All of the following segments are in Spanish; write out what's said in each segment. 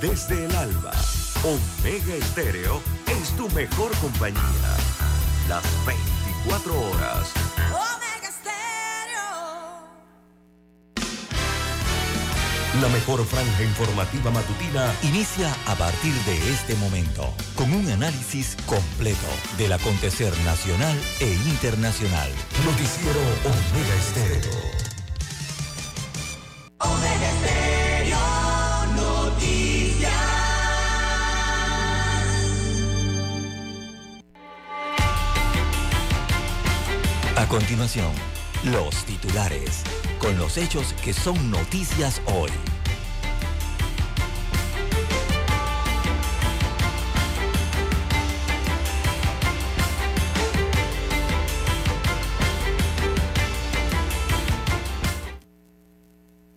desde el alba. Omega Estéreo es tu mejor compañía. Las 24 horas. Omega Stereo. La mejor franja informativa matutina Inicia a partir de este momento con un análisis completo del acontecer nacional e internacional. Noticiero Omega Estéreo. Continuación, los titulares, con los hechos que son noticias hoy.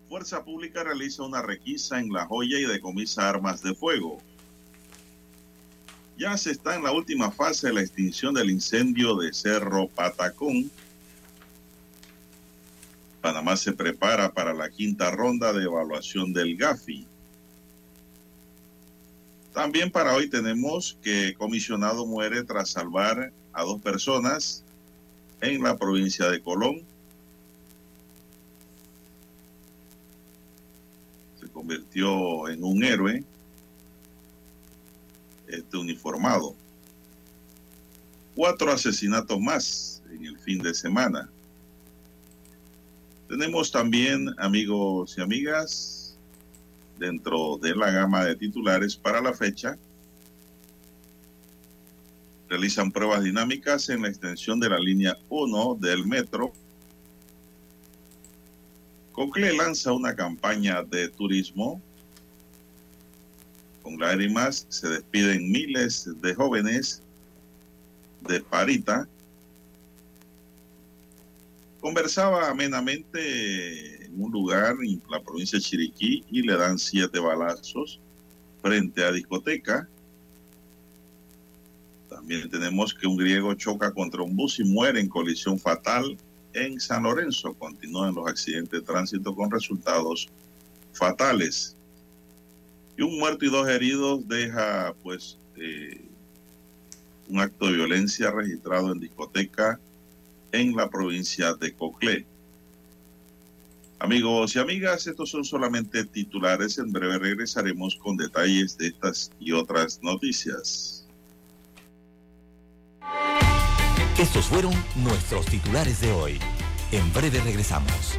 Fuerza Pública realiza una requisa en La Joya y decomisa armas de fuego. Ya se está en la última fase de la extinción del incendio de Cerro Patacón. Panamá se prepara para la quinta ronda de evaluación del GAFI. También para hoy tenemos que comisionado muere tras salvar a dos personas en la provincia de Colón. Se convirtió en un héroe este uniformado. Cuatro asesinatos más en el fin de semana. Tenemos también, amigos y amigas, dentro de la gama de titulares para la fecha, realizan pruebas dinámicas en la extensión de la línea 1 del metro. Cocle lanza una campaña de turismo. Con lágrimas se despiden miles de jóvenes de Parita. Conversaba amenamente en un lugar en la provincia de Chiriquí y le dan siete balazos frente a discoteca. También tenemos que un griego choca contra un bus y muere en colisión fatal en San Lorenzo. Continúan los accidentes de tránsito con resultados fatales. Y un muerto y dos heridos deja pues eh, un acto de violencia registrado en discoteca en la provincia de Coclé. Amigos y amigas, estos son solamente titulares. En breve regresaremos con detalles de estas y otras noticias. Estos fueron nuestros titulares de hoy. En breve regresamos.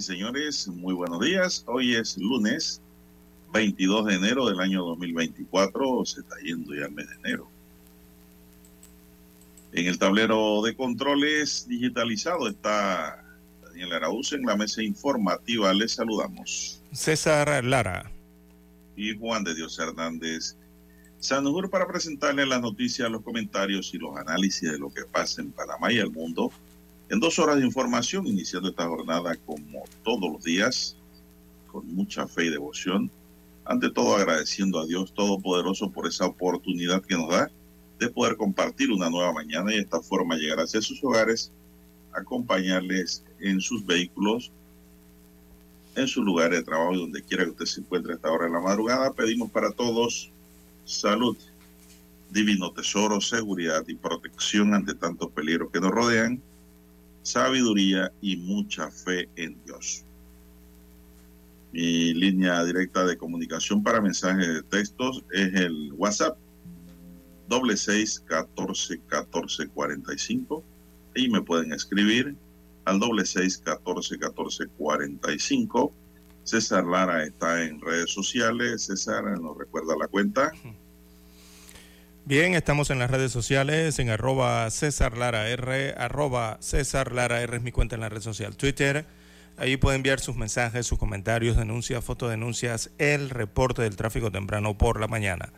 Y señores, muy buenos días. Hoy es lunes 22 de enero del año 2024. Se está yendo ya el mes de enero. En el tablero de controles digitalizado está Daniel Araúz en la mesa informativa. Les saludamos. César Lara. Y Juan de Dios Hernández Sanjur para presentarles las noticias, los comentarios y los análisis de lo que pasa en Panamá y el mundo en dos horas de información, iniciando esta jornada como todos los días, con mucha fe y devoción. Ante todo agradeciendo a Dios Todopoderoso por esa oportunidad que nos da de poder compartir una nueva mañana y de esta forma llegar hacia sus hogares, acompañarles en sus vehículos, en su lugar de trabajo, donde quiera que usted se encuentre a esta hora de la madrugada. Pedimos para todos salud, divino tesoro, seguridad y protección ante tantos peligros que nos rodean, sabiduría y mucha fe en Dios. Mi línea directa de comunicación para mensajes de textos es el WhatsApp doble seis catorce catorce cuarenta y cinco y me pueden escribir al doble seis catorce catorce cuarenta y cinco. César Lara está en redes sociales. César nos recuerda la cuenta. Bien, estamos en las redes sociales, en arroba César Lara R, arroba César Lara R es mi cuenta en la red social Twitter. Ahí puede enviar sus mensajes, sus comentarios, denuncias, fotodenuncias, el reporte del tráfico temprano por la mañana.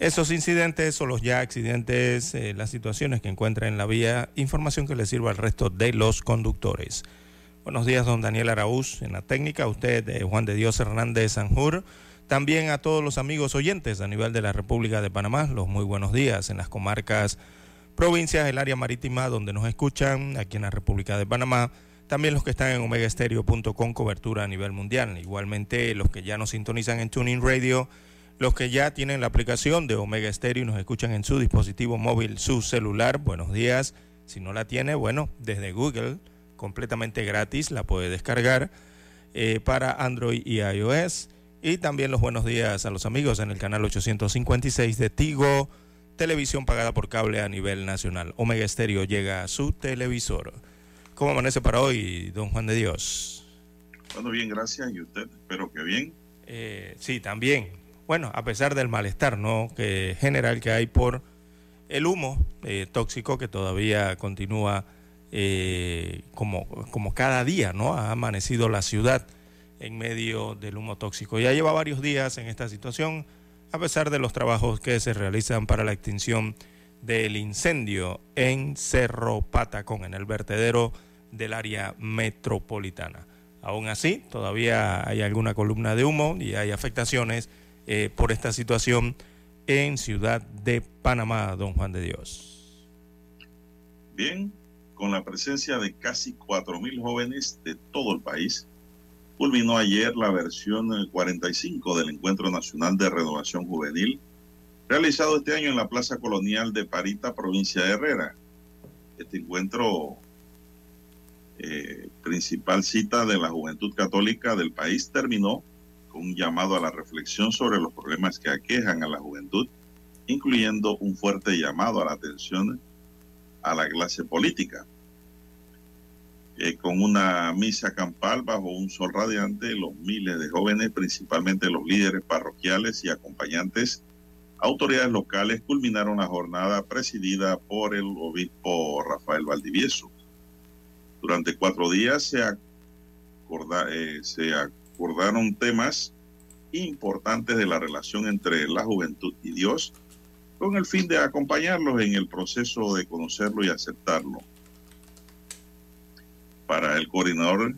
Esos incidentes o los ya accidentes, eh, las situaciones que encuentra en la vía, información que le sirva al resto de los conductores. Buenos días, don Daniel Araúz, en la técnica, usted, eh, Juan de Dios Hernández Sanjur. También a todos los amigos oyentes a nivel de la República de Panamá, los muy buenos días en las comarcas, provincias, el área marítima donde nos escuchan, aquí en la República de Panamá también los que están en omegaestereo.com, cobertura a nivel mundial. Igualmente los que ya nos sintonizan en Tuning Radio, los que ya tienen la aplicación de Omega Stereo y nos escuchan en su dispositivo móvil, su celular, buenos días. Si no la tiene, bueno, desde Google, completamente gratis, la puede descargar eh, para Android y iOS. Y también los buenos días a los amigos en el canal 856 de Tigo, televisión pagada por cable a nivel nacional. Omega Stereo llega a su televisor. ¿Cómo amanece para hoy, don Juan de Dios? Bueno, bien, gracias. ¿Y usted? Espero que bien. Eh, sí, también. Bueno, a pesar del malestar ¿no? que general que hay por el humo eh, tóxico que todavía continúa eh, como, como cada día, ¿no? Ha amanecido la ciudad en medio del humo tóxico. Ya lleva varios días en esta situación, a pesar de los trabajos que se realizan para la extinción del incendio en Cerro Patacón, en el vertedero del área metropolitana. Aún así, todavía hay alguna columna de humo y hay afectaciones eh, por esta situación en Ciudad de Panamá, don Juan de Dios. Bien, con la presencia de casi 4.000 jóvenes de todo el país, culminó ayer la versión 45 del Encuentro Nacional de Renovación Juvenil realizado este año en la Plaza Colonial de Parita, provincia de Herrera. Este encuentro, eh, principal cita de la juventud católica del país, terminó con un llamado a la reflexión sobre los problemas que aquejan a la juventud, incluyendo un fuerte llamado a la atención a la clase política. Eh, con una misa campal bajo un sol radiante, los miles de jóvenes, principalmente los líderes parroquiales y acompañantes, autoridades locales culminaron la jornada presidida por el obispo Rafael Valdivieso. Durante cuatro días se, eh, se acordaron temas importantes de la relación entre la juventud y Dios, con el fin de acompañarlos en el proceso de conocerlo y aceptarlo. Para el coordinador,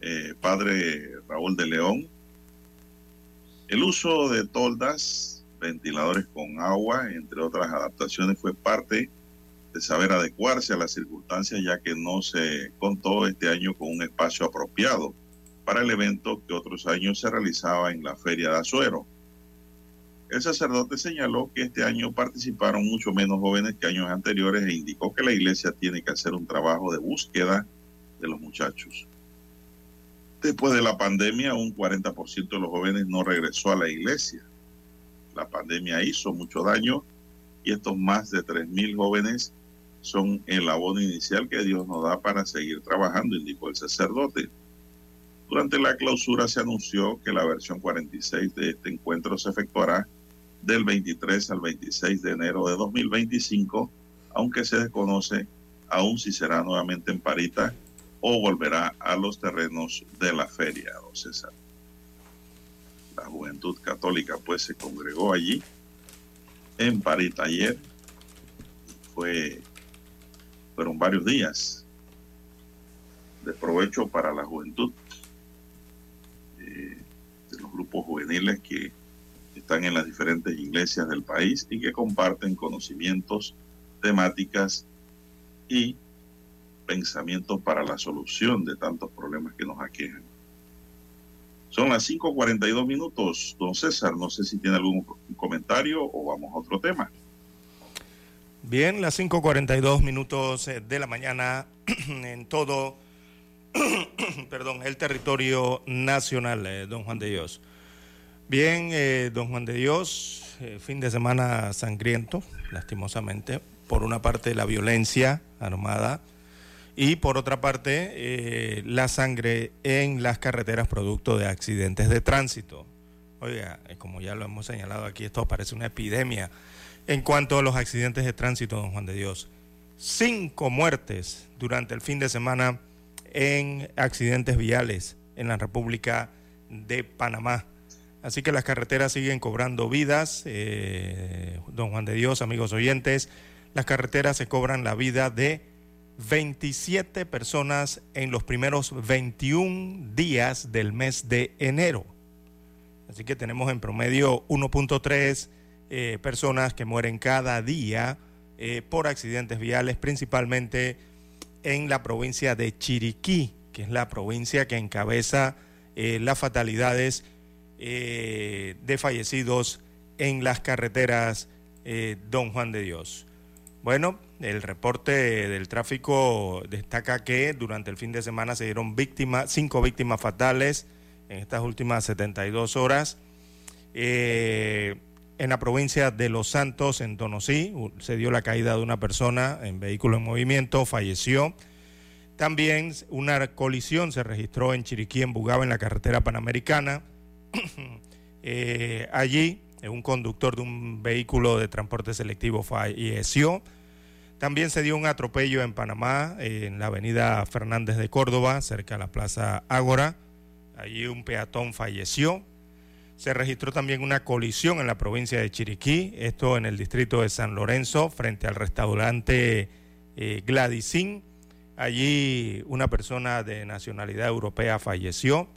eh, padre Raúl de León, el uso de toldas ventiladores con agua, entre otras adaptaciones, fue parte de saber adecuarse a las circunstancias, ya que no se contó este año con un espacio apropiado para el evento que otros años se realizaba en la Feria de Azuero. El sacerdote señaló que este año participaron mucho menos jóvenes que años anteriores e indicó que la iglesia tiene que hacer un trabajo de búsqueda de los muchachos. Después de la pandemia, un 40% de los jóvenes no regresó a la iglesia la pandemia hizo mucho daño y estos más de 3.000 jóvenes son el abono inicial que Dios nos da para seguir trabajando, indicó el sacerdote. Durante la clausura se anunció que la versión 46 de este encuentro se efectuará del 23 al 26 de enero de 2025, aunque se desconoce aún si será nuevamente en Parita o volverá a los terrenos de la feria, o César la juventud católica pues se congregó allí en París ayer. Fue, fueron varios días de provecho para la juventud, eh, de los grupos juveniles que están en las diferentes iglesias del país y que comparten conocimientos, temáticas y pensamientos para la solución de tantos problemas que nos aquejan. Son las 5.42 minutos. Don César, no sé si tiene algún comentario o vamos a otro tema. Bien, las 5.42 minutos eh, de la mañana en todo, perdón, el territorio nacional, eh, don Juan de Dios. Bien, eh, don Juan de Dios, fin de semana sangriento, lastimosamente, por una parte la violencia armada y por otra parte eh, la sangre en las carreteras producto de accidentes de tránsito. Oiga, eh, como ya lo hemos señalado aquí, esto parece una epidemia. En cuanto a los accidentes de tránsito, don Juan de Dios, cinco muertes durante el fin de semana en accidentes viales en la República de Panamá. Así que las carreteras siguen cobrando vidas. Eh, don Juan de Dios, amigos oyentes, las carreteras se cobran la vida de 27 personas en los primeros 21 días del mes de enero. Así que tenemos en promedio 1.3 eh, personas que mueren cada día eh, por accidentes viales, principalmente en la provincia de Chiriquí, que es la provincia que encabeza eh, las fatalidades de fallecidos en las carreteras Don Juan de Dios. Bueno, el reporte del tráfico destaca que durante el fin de semana se dieron víctimas, cinco víctimas fatales en estas últimas 72 horas. Eh, en la provincia de Los Santos, en Donosí, se dio la caída de una persona en vehículo en movimiento, falleció. También una colisión se registró en Chiriquí, en Bugaba, en la carretera panamericana. Eh, allí, un conductor de un vehículo de transporte selectivo falleció. También se dio un atropello en Panamá, en la avenida Fernández de Córdoba, cerca de la Plaza Ágora. Allí un peatón falleció. Se registró también una colisión en la provincia de Chiriquí, esto en el distrito de San Lorenzo, frente al restaurante eh. Allí una persona de nacionalidad europea falleció.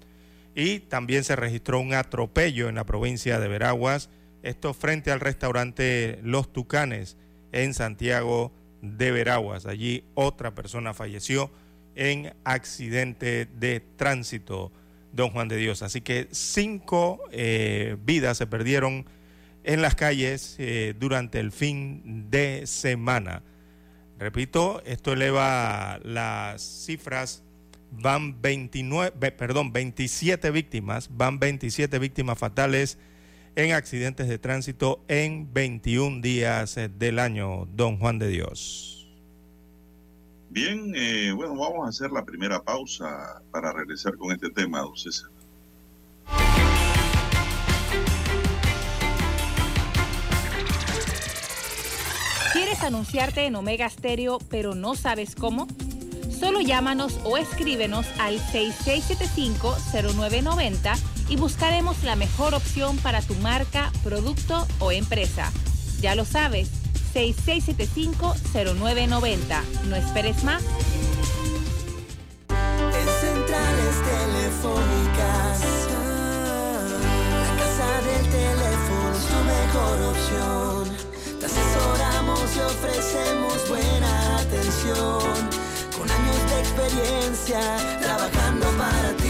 Y también se registró un atropello en la provincia de Veraguas, esto frente al restaurante Los Tucanes en Santiago de Veraguas. Allí otra persona falleció en accidente de tránsito, don Juan de Dios. Así que cinco eh, vidas se perdieron en las calles eh, durante el fin de semana. Repito, esto eleva las cifras, van 29, perdón, 27 víctimas, van 27 víctimas fatales en accidentes de tránsito en 21 días del año, don Juan de Dios. Bien, eh, bueno, vamos a hacer la primera pausa para regresar con este tema, don César. ¿Quieres anunciarte en Omega Stereo pero no sabes cómo? Solo llámanos o escríbenos al 6675-0990 y buscaremos la mejor opción para tu marca, producto o empresa. Ya lo sabes, 6675-0990. No esperes más. En centrales telefónicas, la casa del teléfono es tu mejor opción. Te asesoramos y ofrecemos buena atención. Con años de experiencia, trabajando para ti.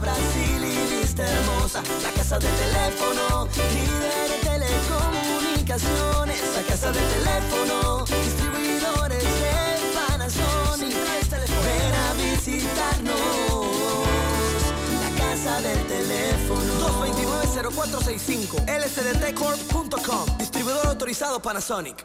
Brasil y lista hermosa. La casa del teléfono, líder de telecomunicaciones. La casa del teléfono, distribuidores de Panasonic. Ven a visitarnos. La casa del teléfono. 229-0465 lsdtcorp.com Distribuidor autorizado Panasonic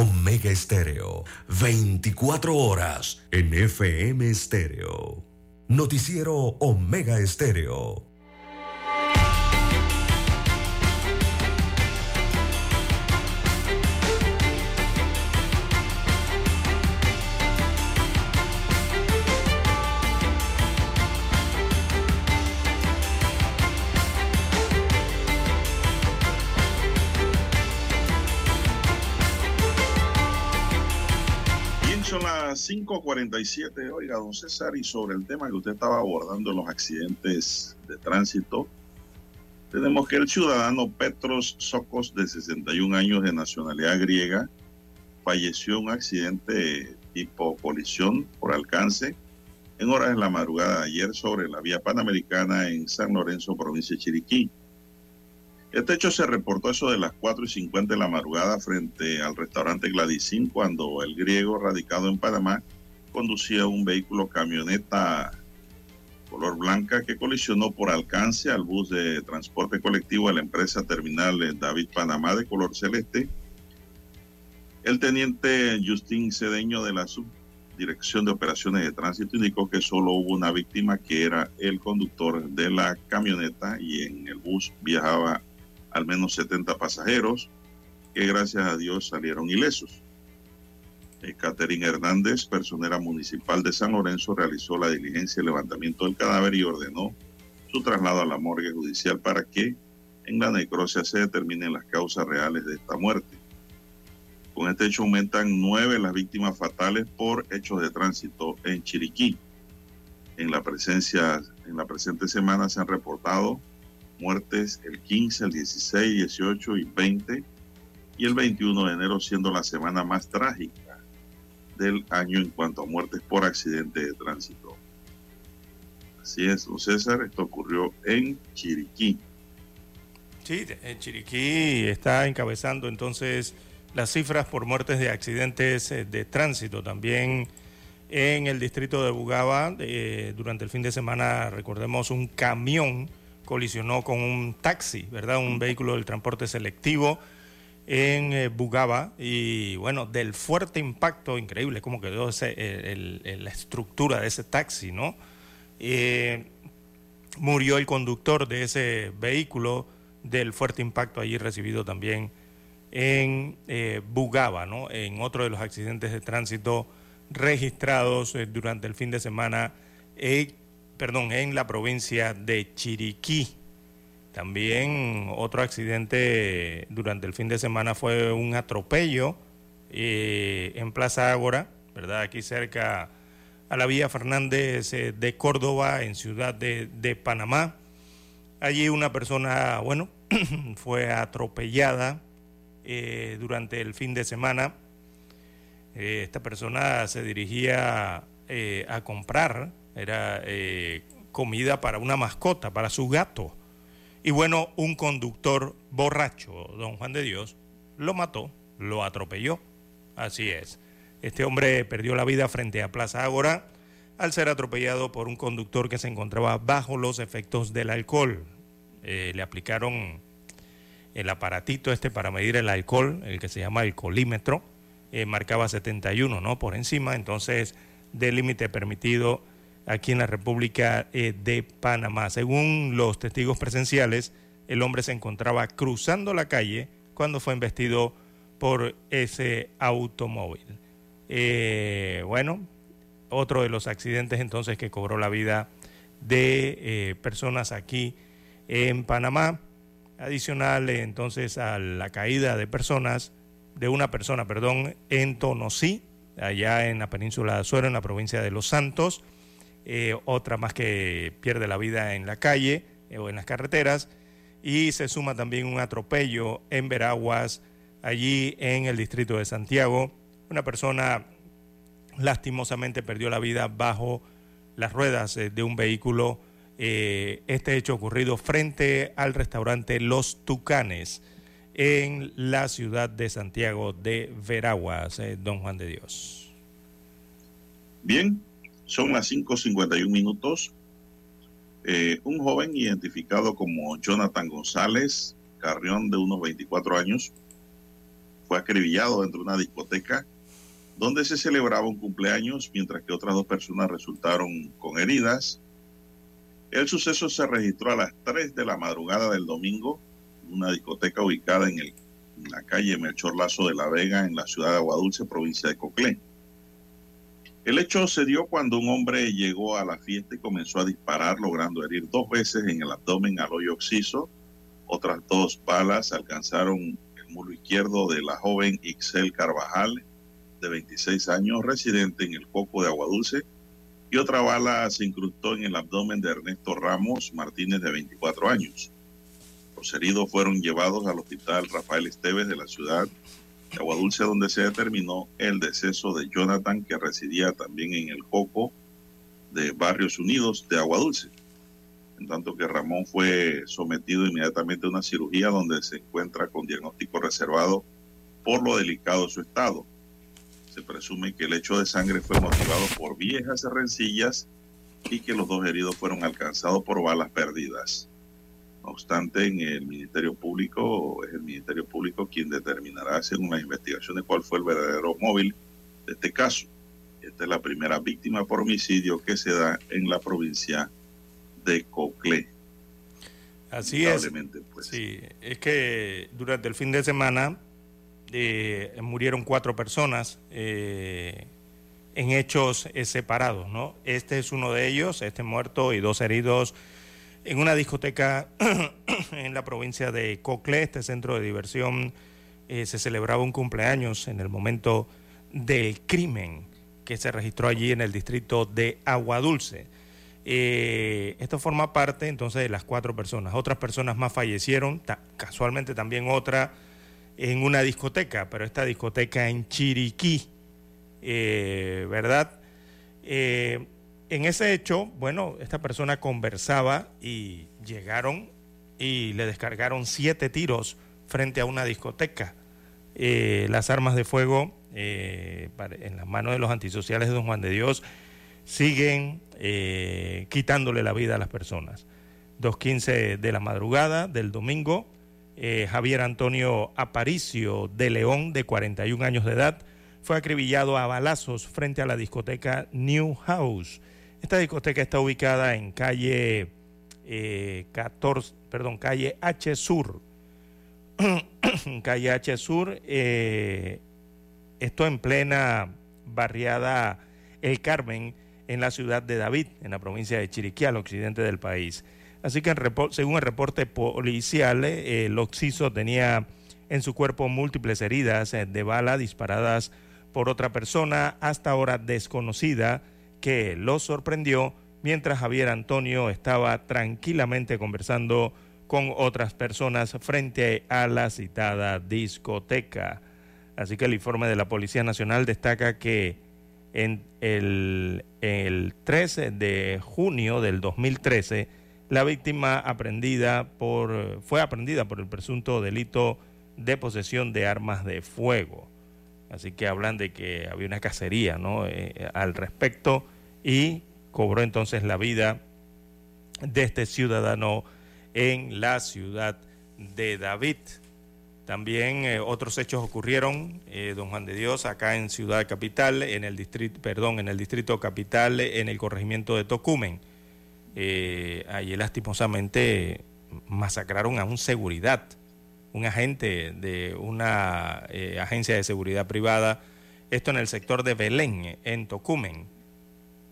Omega Estéreo, 24 horas en FM Estéreo. Noticiero Omega Estéreo. 5.47. Oiga, don César, y sobre el tema que usted estaba abordando, los accidentes de tránsito, tenemos que el ciudadano Petros Sokos, de 61 años de nacionalidad griega, falleció en un accidente tipo colisión por alcance en horas de la madrugada de ayer sobre la vía panamericana en San Lorenzo, provincia de Chiriquí. Este hecho se reportó eso de las 4 y 50 de la madrugada frente al restaurante Gladysín cuando el griego radicado en Panamá conducía un vehículo camioneta color blanca que colisionó por alcance al bus de transporte colectivo de la empresa terminal David Panamá de color celeste. El teniente Justín Cedeño de la Subdirección de Operaciones de Tránsito indicó que solo hubo una víctima que era el conductor de la camioneta y en el bus viajaba al menos 70 pasajeros que gracias a Dios salieron ilesos. Eh, Catherine Hernández, personera municipal de San Lorenzo, realizó la diligencia de levantamiento del cadáver y ordenó su traslado a la morgue judicial para que en la necrosia se determinen las causas reales de esta muerte. Con este hecho aumentan nueve las víctimas fatales por hechos de tránsito en Chiriquí. En la presencia, en la presente semana se han reportado muertes el 15, el 16, 18 y 20 y el 21 de enero siendo la semana más trágica del año en cuanto a muertes por accidente de tránsito. Así es, don César, esto ocurrió en Chiriquí. Sí, en Chiriquí está encabezando entonces las cifras por muertes de accidentes eh, de tránsito. También en el distrito de Bugaba, eh, durante el fin de semana, recordemos, un camión colisionó con un taxi, ¿verdad? Un vehículo del transporte selectivo en eh, Bugaba y bueno, del fuerte impacto, increíble cómo quedó la estructura de ese taxi, ¿no? Eh, murió el conductor de ese vehículo del fuerte impacto allí recibido también en eh, Bugaba, ¿no? En otro de los accidentes de tránsito registrados durante el fin de semana perdón, en la provincia de Chiriquí. También otro accidente durante el fin de semana fue un atropello eh, en Plaza Ágora, ¿verdad? Aquí cerca a la vía Fernández eh, de Córdoba, en Ciudad de, Panamá. Allí una persona, bueno, fue atropellada eh, durante el fin de semana. esta persona se dirigía a comprar era eh, comida para una mascota, para su gato. Y bueno, un conductor borracho, don Juan de Dios, lo mató, lo atropelló. Así es. Este hombre perdió la vida frente a Plaza Ágora al ser atropellado por un conductor que se encontraba bajo los efectos del alcohol. Eh, le aplicaron el aparatito este para medir el alcohol, el que se llama alcoholímetro, eh, marcaba 71, ¿no? Por encima, entonces, del límite permitido aquí en la República eh, de Panamá. Según los testigos presenciales, el hombre se encontraba cruzando la calle cuando fue embestido por ese automóvil. Eh, bueno, otro de los accidentes entonces que cobró la vida de eh, personas aquí en Panamá. Adicional entonces a la caída de personas, de una persona, perdón, en Tonosí, allá en la península de Azuero, en la provincia de Los Santos. Eh, otra más que pierde la vida en la calle eh, o en las carreteras, y se suma también un atropello en Veraguas, allí en el distrito de Santiago. Una persona lastimosamente perdió la vida bajo las ruedas eh, de un vehículo. este hecho ocurrido frente al restaurante Los Tucanes en la ciudad de Santiago de Veraguas, don Juan de Dios. Bien, son las 5.51 minutos. Eh, un joven identificado como Jonathan González Carrión, de unos 24 años, fue acribillado dentro de una discoteca donde se celebraba un cumpleaños, mientras que otras dos personas resultaron con heridas. El suceso se registró a las 3 de la madrugada del domingo en una discoteca ubicada en, el, la calle Melchor Lazo de la Vega, en la ciudad de Aguadulce, provincia de Coclé. El hecho se dio cuando un hombre llegó a la fiesta y comenzó a disparar, logrando herir dos veces en el abdomen al hoyo oxiso. Otras dos balas alcanzaron el muro izquierdo de la joven Ixel Carvajal, de 26 años, residente en el Coco de Aguadulce, y otra bala se incrustó en el abdomen de Ernesto Ramos Martínez, de 24 años. Los heridos fueron llevados al hospital Rafael Esteves de la ciudad de Aguadulce, donde se determinó el deceso de Jonathan, que residía también en el Coco de Barrios Unidos de Aguadulce. En tanto que Ramón fue sometido inmediatamente a una cirugía donde se encuentra con diagnóstico reservado por lo delicado de su estado. Se presume que el hecho de sangre fue motivado por viejas rencillas y que los dos heridos fueron alcanzados por balas perdidas. No obstante, en el Ministerio Público, es el Ministerio Público quien determinará, según las investigaciones, cuál fue el verdadero móvil de este caso. Esta es la primera víctima por homicidio que se da en la provincia de Coclé. Así es. Pues. Sí, es que durante el fin de semana eh, murieron cuatro personas eh, en hechos eh, separados, ¿no? Este es uno de ellos, este muerto y dos heridos en una discoteca en la provincia de Cocle, este centro de diversión, eh, se celebraba un cumpleaños en el momento del crimen que se registró allí en el distrito de Aguadulce. Eh, esto forma parte entonces de las cuatro personas. Otras personas más fallecieron, casualmente también otra en una discoteca, pero esta discoteca en Chiriquí, eh, ¿verdad? En ese hecho, bueno, esta persona conversaba y llegaron y le descargaron siete tiros frente a una discoteca. Eh, las armas de fuego eh, en las manos de los antisociales de Don Juan de Dios siguen eh, quitándole la vida a las personas. 2.15 de la madrugada del domingo, Javier Antonio Aparicio de León, de 41 años de edad, fue acribillado a balazos frente a la discoteca New House esta discoteca está ubicada en calle 14, eh, perdón, calle H Sur. calle H Sur, eh, esto en plena barriada El Carmen, en la ciudad de David, en la provincia de Chiriquí, al occidente del país. Así que según el reporte policial, eh, el occiso tenía en su cuerpo múltiples heridas de bala disparadas por otra persona hasta ahora desconocida que lo sorprendió mientras Javier Antonio estaba tranquilamente conversando con otras personas frente a la citada discoteca. Así que el informe de la Policía Nacional destaca que en el, el 13 de junio del 2013, la víctima aprendida por, fue aprendida por el presunto delito de posesión de armas de fuego. Así que hablan de que había una cacería ¿no? Eh, al respecto y cobró entonces la vida de este ciudadano en la ciudad de David. También eh, otros hechos ocurrieron, eh, don Juan de Dios, acá en Ciudad Capital, en el distrito, perdón, en el distrito capital, en el corregimiento de Tocumen. Eh, allí lastimosamente masacraron a un seguridad un agente de una eh, agencia de seguridad privada, esto en el sector de Belén, en Tocumen.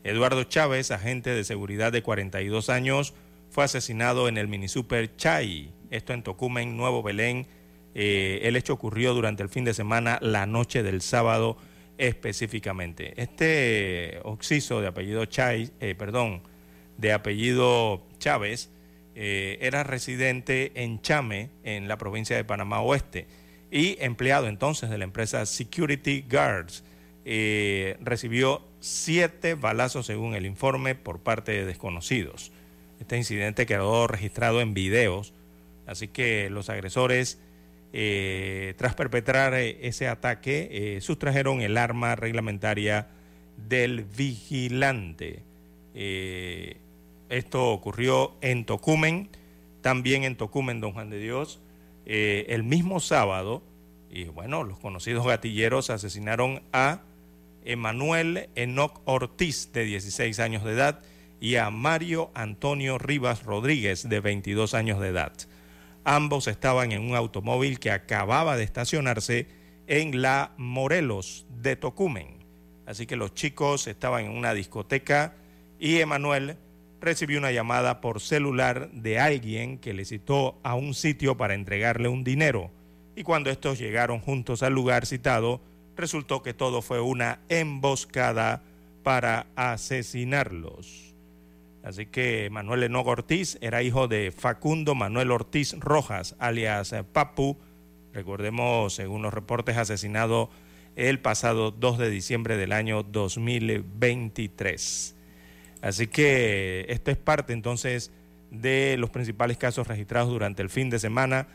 Eduardo Chávez, agente de seguridad de 42 años, fue asesinado en el mini super Chay, esto en Tocumen, Nuevo Belén. Eh, el hecho ocurrió durante el fin de semana, la noche del sábado específicamente. Este occiso de apellido Chay, eh, perdón, de apellido Chávez, eh, era residente en Chame, en la provincia de Panamá Oeste, y empleado entonces de la empresa Security Guards. Eh, recibió siete balazos según el informe por parte de desconocidos. Este incidente quedó registrado en videos, así que los agresores, eh, tras perpetrar ese ataque, sustrajeron el arma reglamentaria del vigilante. Esto ocurrió en Tocumen, también en Tocumen, Don Juan de Dios, eh, el mismo sábado. Y bueno, los conocidos gatilleros asesinaron a Emanuel Enoc Ortiz, de 16 años de edad, y a Mario Antonio Rivas Rodríguez, de 22 años de edad. Ambos estaban en un automóvil que acababa de estacionarse en la Morelos de Tocumen. Así que los chicos estaban en una discoteca y Emanuel recibió una llamada por celular de alguien que le citó a un sitio para entregarle un dinero. Y cuando estos llegaron juntos al lugar citado, resultó que todo fue una emboscada para asesinarlos. Así que Manuel Enogo Ortiz era hijo de Facundo Manuel Ortiz Rojas, alias Papu, recordemos, según los reportes, asesinado el pasado 2 de diciembre del año 2023. Así que esto es parte entonces de los principales casos registrados durante el fin de semana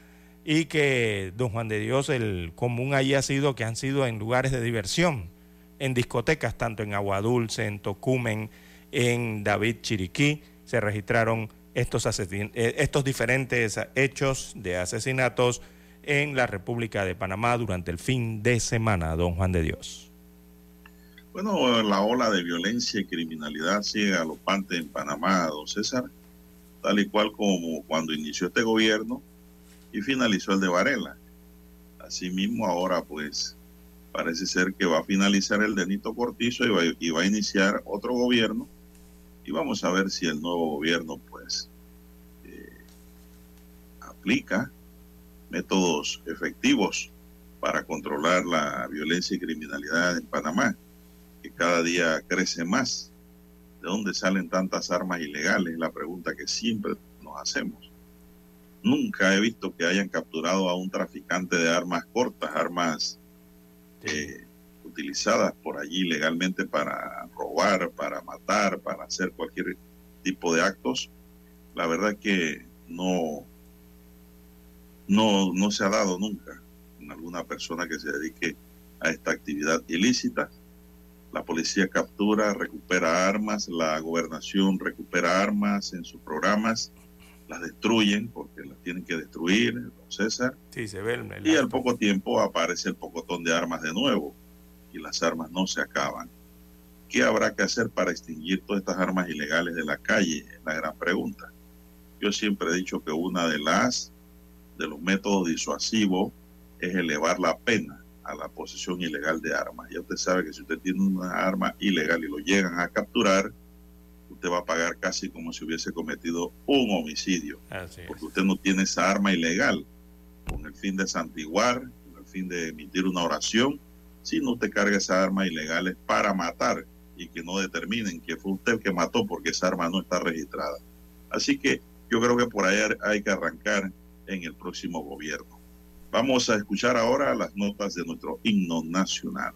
y que, don Juan de Dios, el común haya sido que han sido en lugares de diversión, en discotecas, tanto en Agua Dulce, en Tocumen, en David Chiriquí, se registraron estos, eh, estos diferentes hechos de asesinatos en la República de Panamá durante el fin de semana, don Juan de Dios. Bueno, la ola de violencia y criminalidad sigue galopante en Panamá, don César, tal y cual como cuando inició este gobierno y finalizó el de Varela. Asimismo, ahora pues parece ser que va a finalizar el de Nito Cortizo y va, a iniciar otro gobierno y vamos a ver si el nuevo gobierno pues eh, aplica métodos efectivos para controlar la violencia y criminalidad en Panamá cada día crece más. ¿De dónde salen tantas armas ilegales? La pregunta que siempre nos hacemos. Nunca he visto que hayan capturado a un traficante de armas cortas, armas eh, utilizadas por allí legalmente para robar, para matar, para hacer cualquier tipo de actos. La verdad que no, no, no se ha dado nunca en alguna persona que se dedique a esta actividad ilícita la policía captura, recupera armas, la gobernación recupera armas en sus programas, las destruyen porque las tienen que destruir, don César. Sí, se ve y al poco tiempo aparece el pocotón de armas de nuevo y las armas no se acaban. ¿Qué habrá que hacer para extinguir todas estas armas ilegales de la calle? Es la gran pregunta. Yo siempre he dicho que una de las de los métodos disuasivos es elevar la pena a la posesión ilegal de armas. Ya usted sabe que si usted tiene una arma ilegal y lo llegan a capturar, usted va a pagar casi como si hubiese cometido un homicidio. porque usted no tiene esa arma ilegal con el fin de santiguar, con el fin de emitir una oración, sino usted carga esas armas ilegales para matar y que no determinen que fue usted el que mató porque esa arma no está registrada. Así que yo creo que por ahí hay que arrancar en el próximo gobierno. Vamos a escuchar ahora las notas de nuestro himno nacional.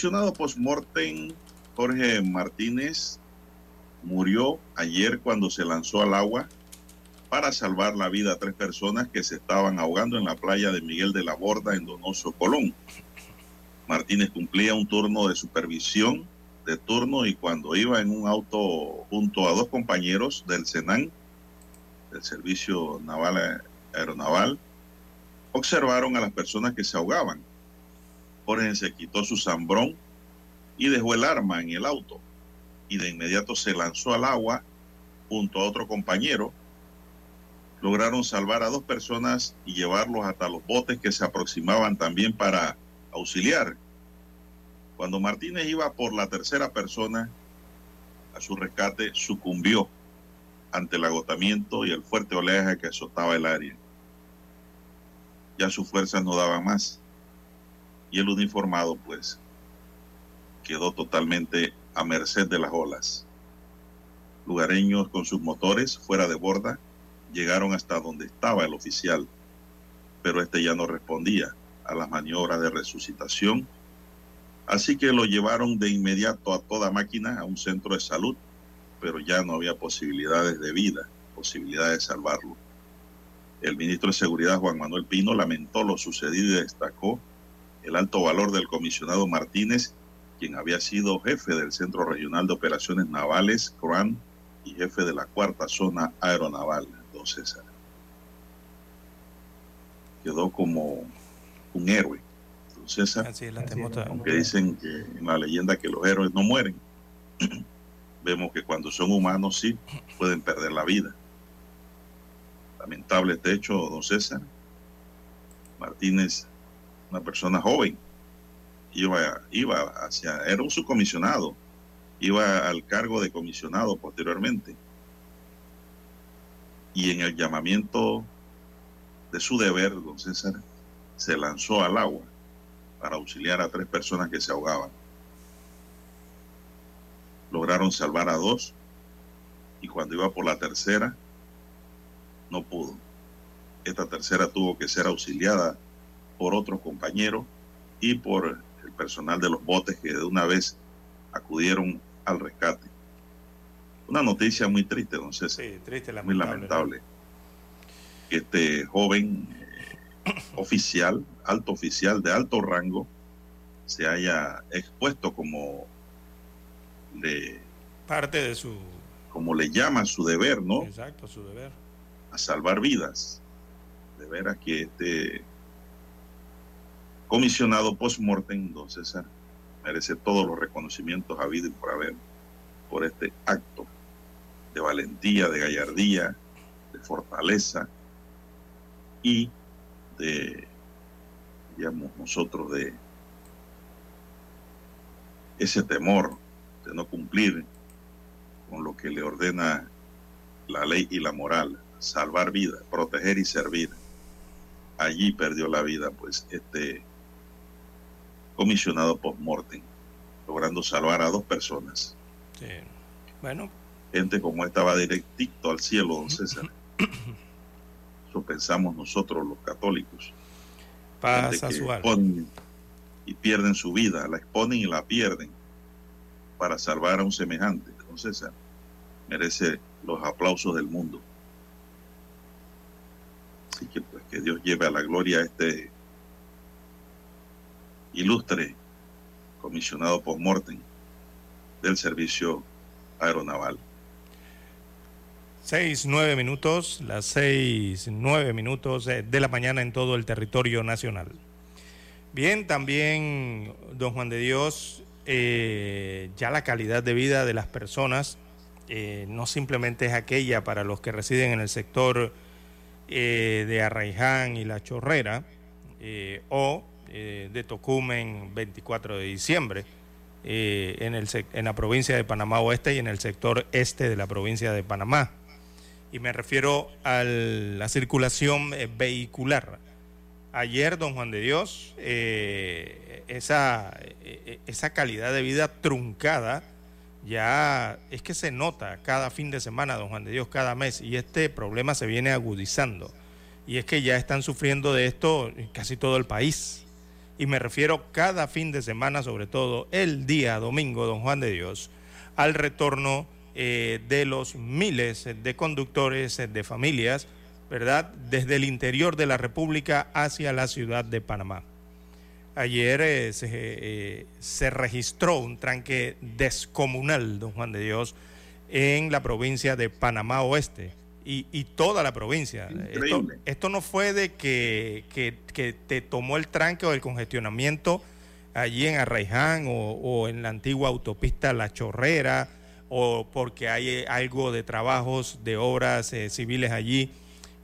Comisionado post-mortem Jorge Martínez murió ayer cuando se lanzó al agua para salvar la vida a tres personas que se estaban ahogando en la playa de Miguel de la Borda en Donoso, Colón. Martínez cumplía un turno de supervisión de turno y cuando iba en un auto junto a dos compañeros del SENAN, del Servicio Naval Aeronaval, observaron a las personas que se ahogaban. Jorge se quitó su zambrón y dejó el arma en el auto y de inmediato se lanzó al agua junto a otro compañero. Lograron salvar a dos personas y llevarlos hasta los botes que se aproximaban también para auxiliar. Cuando Martínez iba por la tercera persona a su rescate, sucumbió ante el agotamiento y el fuerte oleaje que azotaba el área. Ya sus fuerzas no daban más y el uniformado pues quedó totalmente a merced de las olas. Lugareños con sus motores fuera de borda llegaron hasta donde estaba el oficial, pero este ya no respondía a las maniobras de resucitación, así que lo llevaron de inmediato a toda máquina a un centro de salud, pero ya no había posibilidades de vida, posibilidad de salvarlo. El ministro de Seguridad Juan Manuel Pino lamentó lo sucedido y destacó el alto valor del comisionado Martínez, quien había sido jefe del Centro Regional de Operaciones Navales, CRAN, y jefe de la cuarta zona aeronaval, don César. Quedó como un héroe, don César. Así es, la temota. Aunque dicen que en la leyenda que los héroes no mueren, vemos que cuando son humanos sí pueden perder la vida. Lamentable este hecho, don César. Martínez, una persona joven, iba, iba hacia, era un subcomisionado, iba al cargo de comisionado posteriormente. Y en el llamamiento de su deber, don César, se lanzó al agua para auxiliar a tres personas que se ahogaban. Lograron salvar a dos y cuando iba por la tercera, no pudo. Esta tercera tuvo que ser auxiliada por otro compañero y por el personal de los botes que de una vez acudieron al rescate. Una noticia muy triste, don César. Sí, triste, muy lamentable. lamentable. Que este joven eh, oficial, alto oficial de alto rango, se haya expuesto como le, Parte de su. como le llama su deber, ¿no? Exacto, su deber. a salvar vidas. De veras que este comisionado post-mortem, don César, merece todos los reconocimientos habidos y por haber por este acto de valentía, de gallardía, de fortaleza y de, digamos, nosotros de ese temor de no cumplir con lo que le ordena la ley y la moral, salvar vidas, proteger y servir. Allí perdió la vida, pues, este comisionado post-mortem, logrando salvar a dos personas. Sí. Bueno, Gente como esta va directito al cielo, don César. Eso pensamos nosotros los católicos. Pasa que su exponen y pierden su vida, la exponen y la pierden para salvar a un semejante. Don César merece los aplausos del mundo. Así que pues que Dios lleve a la gloria a este ilustre comisionado post-mortem del servicio aeronaval. Seis, nueve minutos, las seis, nueve minutos eh, de la mañana en todo el territorio nacional. Bien, también, don Juan de Dios, eh, ya la calidad de vida de las personas eh, no simplemente es aquella para los que residen en el sector de Arraiján y La Chorrera o de Tocumen 24 de diciembre, en, el, en la provincia de Panamá Oeste y en el sector este de la provincia de Panamá y me refiero a la circulación eh, vehicular. Ayer, don Juan de Dios, eh, esa, eh, esa calidad de vida truncada ya es que se nota cada fin de semana, don Juan de Dios, cada mes, y este problema se viene agudizando. Y es que ya están sufriendo de esto casi todo el país. Y me refiero cada fin de semana, sobre todo el día domingo, don Juan de Dios, al retorno eh, de los miles de conductores de familias, ¿verdad? Desde el interior de la República hacia la ciudad de Panamá. Ayer eh, eh, se, registró un tranque descomunal, don Juan de Dios, en la provincia de Panamá Oeste y, toda la provincia. Esto, no fue de que, que, te tomó el tranque o el congestionamiento allí en Arraiján o, o en la antigua autopista La Chorrera o porque hay eh, algo de trabajos de obras eh, civiles allí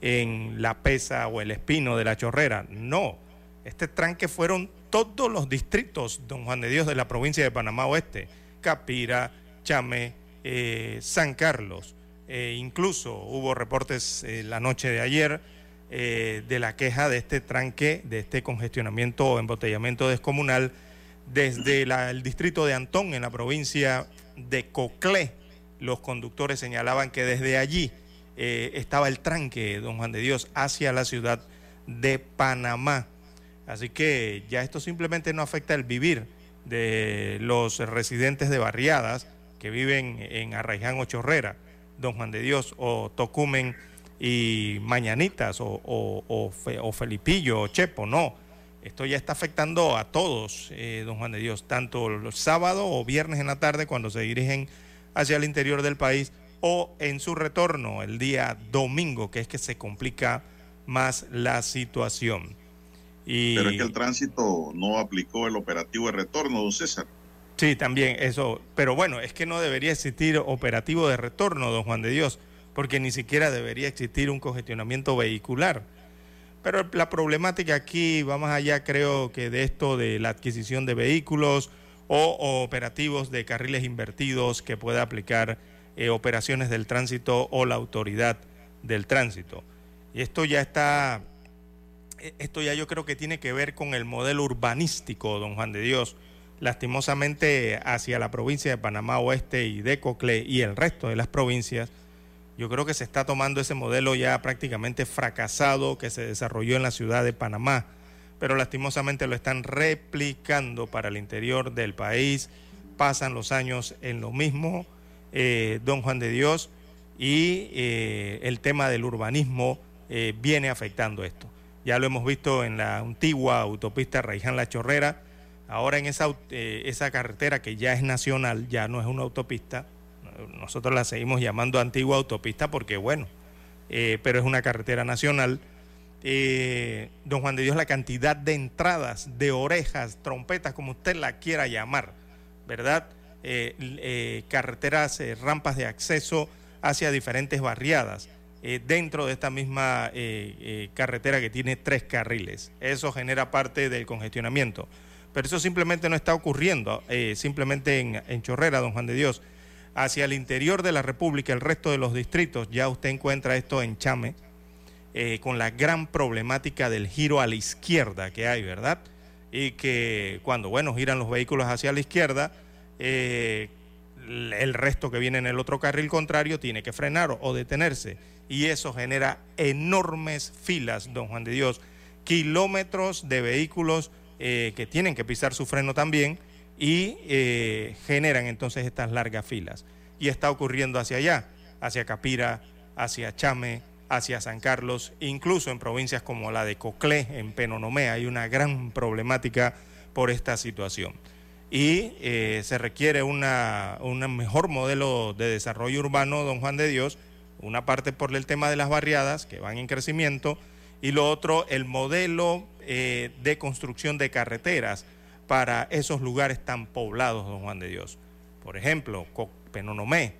en La Pesa o el Espino de la Chorrera. No, este tranque fueron todos los distritos, don Juan de Dios, de la provincia de Panamá Oeste, Capira, Chame, eh, San Carlos. Incluso hubo reportes la noche de ayer de la queja de este tranque, de este congestionamiento o embotellamiento descomunal desde el distrito de Antón en la provincia de Coclé, los conductores señalaban que desde allí eh, estaba el tranque, don Juan de Dios, hacia la ciudad de Panamá. Así que ya esto simplemente no afecta el vivir de los residentes de barriadas que viven en Arraiján o Chorrera, don Juan de Dios, o Tocumen y Mañanitas, o, o Felipillo, o Chepo, no esto ya está afectando a todos, eh, don Juan de Dios, tanto los sábados o viernes en la tarde cuando se dirigen hacia el interior del país o en su retorno el día domingo, que es que se complica más la situación. Pero es que el tránsito no aplicó el operativo de retorno, don César. Sí, también eso. Pero bueno, es que no debería existir operativo de retorno, don Juan de Dios, porque ni siquiera debería existir un congestionamiento vehicular pero la problemática aquí va más allá, creo que de esto de la adquisición de vehículos o, operativos de carriles invertidos que pueda aplicar eh, operaciones del tránsito o la autoridad del tránsito. Y esto ya está, eh, esto ya yo creo que tiene que ver con el modelo urbanístico, don Juan de Dios. Lastimosamente hacia la provincia de Panamá Oeste y de Cocle y el resto de las provincias, yo creo que se está tomando ese modelo ya prácticamente fracasado que se desarrolló en la ciudad de Panamá, pero lastimosamente lo están replicando para el interior del país. Pasan los años en lo mismo, eh, don Juan de Dios, y eh, el tema del urbanismo eh, viene afectando esto. Ya lo hemos visto en la antigua autopista Raiján La Chorrera, ahora en esa, esa carretera que ya es nacional, ya no es una autopista, nosotros la seguimos llamando antigua autopista porque, bueno, eh, pero es una carretera nacional. Eh, don Juan de Dios, la cantidad de entradas, de orejas, trompetas, como usted la quiera llamar, ¿verdad? Eh, carreteras, rampas de acceso hacia diferentes barriadas dentro de esta misma carretera que tiene tres carriles. Eso genera parte del congestionamiento. Pero eso simplemente no está ocurriendo, simplemente en, en Chorrera, don Juan de Dios hacia el interior de la República, el resto de los distritos, ya usted encuentra esto en Chame, eh, con la gran problemática del giro a la izquierda que hay, ¿verdad? Y que cuando, bueno, giran los vehículos hacia la izquierda, eh, el resto que viene en el otro carril contrario tiene que frenar o detenerse. Y eso genera enormes filas, don Juan de Dios, kilómetros de vehículos eh, que tienen que pisar su freno también y eh, generan entonces estas largas filas. Y está ocurriendo hacia allá, hacia Capira, hacia Chame, hacia San Carlos, incluso en provincias como la de Coclé, en Penonomé, hay una gran problemática por esta situación. Y eh, se requiere una, un mejor modelo de desarrollo urbano, don Juan de Dios, Una parte por el tema de las barriadas que van en crecimiento y lo otro el modelo eh, de construcción de carreteras para esos lugares tan poblados, don Juan de Dios. Por ejemplo, Penonomé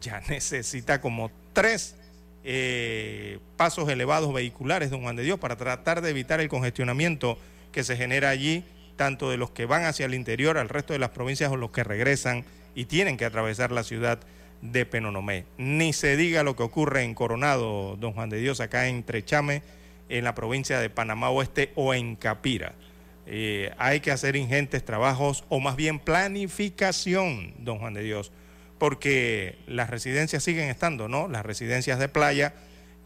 ya necesita como tres eh, pasos elevados vehiculares, don Juan de Dios, para tratar de evitar el congestionamiento que se genera allí, tanto de los que van hacia el interior, al resto de las provincias o los que regresan y tienen que atravesar la ciudad de Penonomé. Ni se diga lo que ocurre en Coronado, don Juan de Dios, acá en Trechame, en la provincia de Panamá Oeste o en Capira. Eh, hay que hacer ingentes trabajos o más bien planificación, don Juan de Dios, porque las residencias siguen estando, ¿no? Las residencias de playa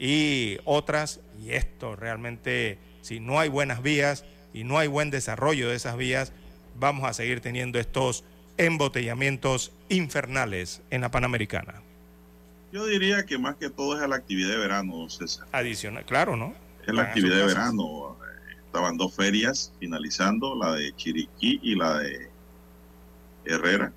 y otras, y esto realmente, si no hay buenas vías y no hay buen desarrollo de esas vías, vamos a seguir teniendo estos embotellamientos infernales en la Panamericana. Yo diría que más que todo es la actividad de verano, César. Adicional, claro, ¿no? Es la actividad de verano. Estaban dos ferias finalizando, la de Chiriquí y la de Herrera.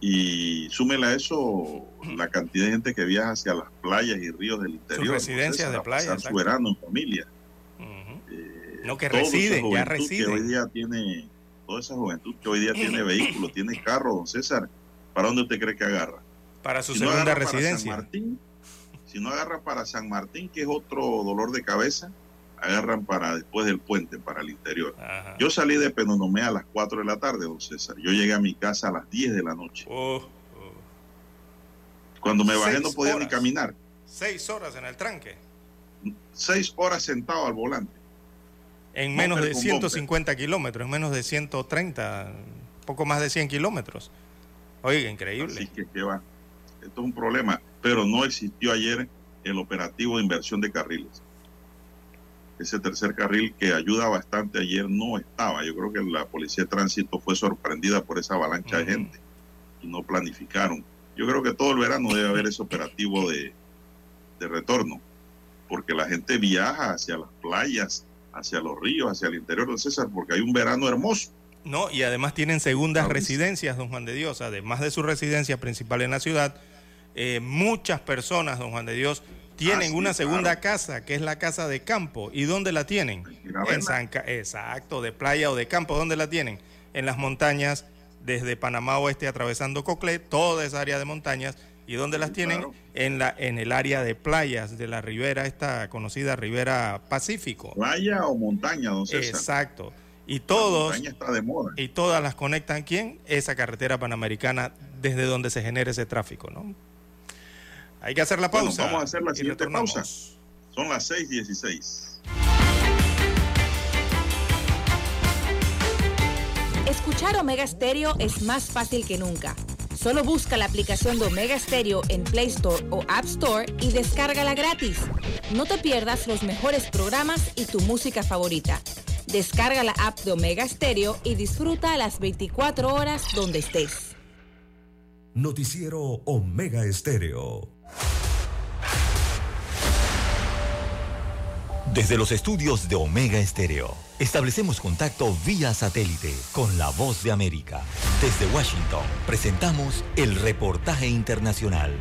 Y súmele a eso la cantidad de gente que viaja hacia las playas y ríos del interior. Sus residencias de playa. Su verano en familia. Eh, no, que residen, ya residen. Que hoy día tiene, toda esa juventud que hoy día tiene vehículo, tiene carro, don César, ¿para dónde usted cree que agarra? Para su segunda residencia. Martín, si no agarra para San Martín, que es otro dolor de cabeza, agarran para después del puente, para el interior. Yo salí de Penonomé a las 4 de la tarde, don César. Yo llegué a mi casa a las 10 de la noche. Oh, oh. Cuando me bajé no podía ni caminar. Seis horas en el tranque. Seis horas sentado al volante. En menos de 150 kilómetros, en menos de 130, poco más de 100 kilómetros. Oiga, increíble. Así que, que va. Esto es un problema, pero no existió ayer el operativo de inversión de carriles ese tercer carril que ayuda bastante ayer no estaba. Yo creo que la policía de tránsito fue sorprendida por esa avalancha de gente y no planificaron. Yo creo que todo el verano debe haber ese operativo de, de retorno, porque la gente viaja hacia las playas, hacia los ríos, hacia el interior de César, porque hay un verano hermoso. No, y además tienen segundas residencias, don Juan de Dios, además de su residencia principal en la ciudad. Eh, muchas personas, don Juan de Dios, tienen ah, una segunda casa, que es la casa de campo. ¿Y dónde la tienen? En San Exacto, de playa o de campo. ¿Dónde la tienen? En las montañas, desde Panamá Oeste atravesando Coclé, toda esa área de montañas. ¿Y dónde las tienen? En, la, en el área de playas de la ribera, esta conocida ribera Pacífico. ¿Playa o montaña, don Exacto. Y todos. Está de moda. Y todas las conectan, ¿quién? Esa carretera panamericana desde donde se genera ese tráfico, ¿no? Hay que hacer la pausa. vamos a hacer la siguiente pausa. Son las 6:16. Escuchar Omega Stereo es más fácil que nunca. Solo busca la aplicación de Omega Stereo en Play Store o App Store y descárgala gratis. No te pierdas los mejores programas y tu música favorita. Descarga la app de Omega Stereo y disfruta las 24 horas donde estés. Noticiero Omega Estéreo. Desde los estudios de Omega Estéreo, establecemos contacto vía satélite con la voz de América. Desde Washington, presentamos el reportaje internacional.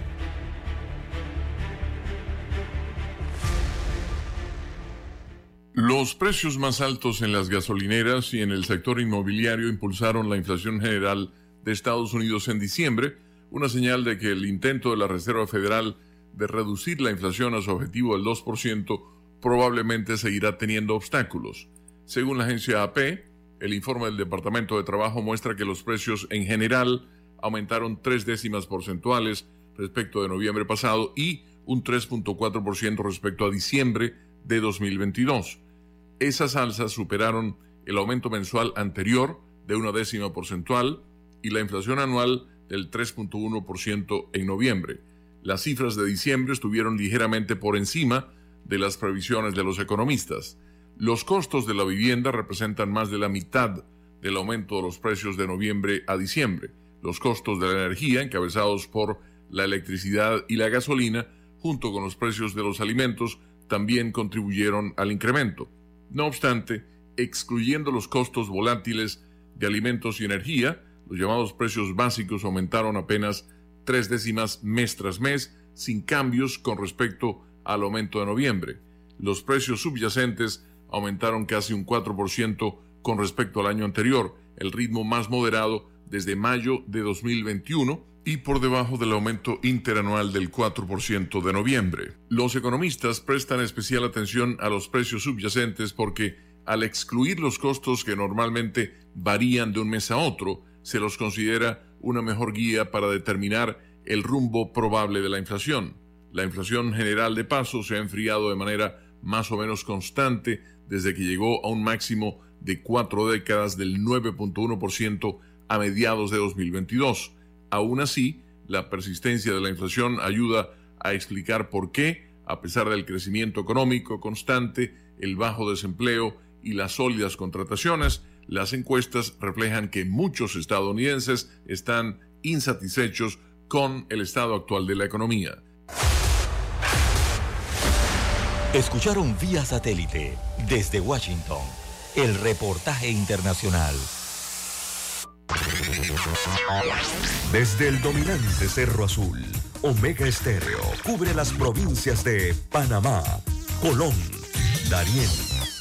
Los precios más altos en las gasolineras y en el sector inmobiliario impulsaron la inflación general de Estados Unidos en diciembre, una señal de que el intento de la Reserva Federal de reducir la inflación a su objetivo del 2% probablemente seguirá teniendo obstáculos. Según la agencia AP, el informe del Departamento de Trabajo muestra que los precios en general aumentaron tres décimas porcentuales respecto de noviembre pasado y un 3.4% respecto a diciembre de 2022. Esas alzas superaron el aumento mensual anterior de una décima porcentual y la inflación anual del 3.1% en noviembre. Las cifras de diciembre estuvieron ligeramente por encima de las previsiones de los economistas. Los costos de la vivienda representan más de la mitad del aumento de los precios de noviembre a diciembre. Los costos de la energía, encabezados por la electricidad y la gasolina, junto con los precios de los alimentos, también contribuyeron al incremento. No obstante, excluyendo los costos volátiles de alimentos y energía, los llamados precios básicos aumentaron apenas tres décimas mes tras mes sin cambios con respecto al aumento de noviembre. Los precios subyacentes aumentaron casi un 4% con respecto al año anterior, el ritmo más moderado desde mayo de 2021 y por debajo del aumento interanual del 4% de noviembre. Los economistas prestan especial atención a los precios subyacentes porque al excluir los costos que normalmente varían de un mes a otro, se los considera una mejor guía para determinar el rumbo probable de la inflación. La inflación general de paso se ha enfriado de manera más o menos constante desde que llegó a un máximo de cuatro décadas del 9.1% a mediados de 2022. Aún así, la persistencia de la inflación ayuda a explicar por qué, a pesar del crecimiento económico constante, el bajo desempleo y las sólidas contrataciones, las encuestas reflejan que muchos estadounidenses están insatisfechos con el estado actual de la economía. Escucharon vía satélite desde Washington el reportaje internacional. Desde el dominante Cerro Azul, Omega Estéreo cubre las provincias de Panamá, Colón, Darién,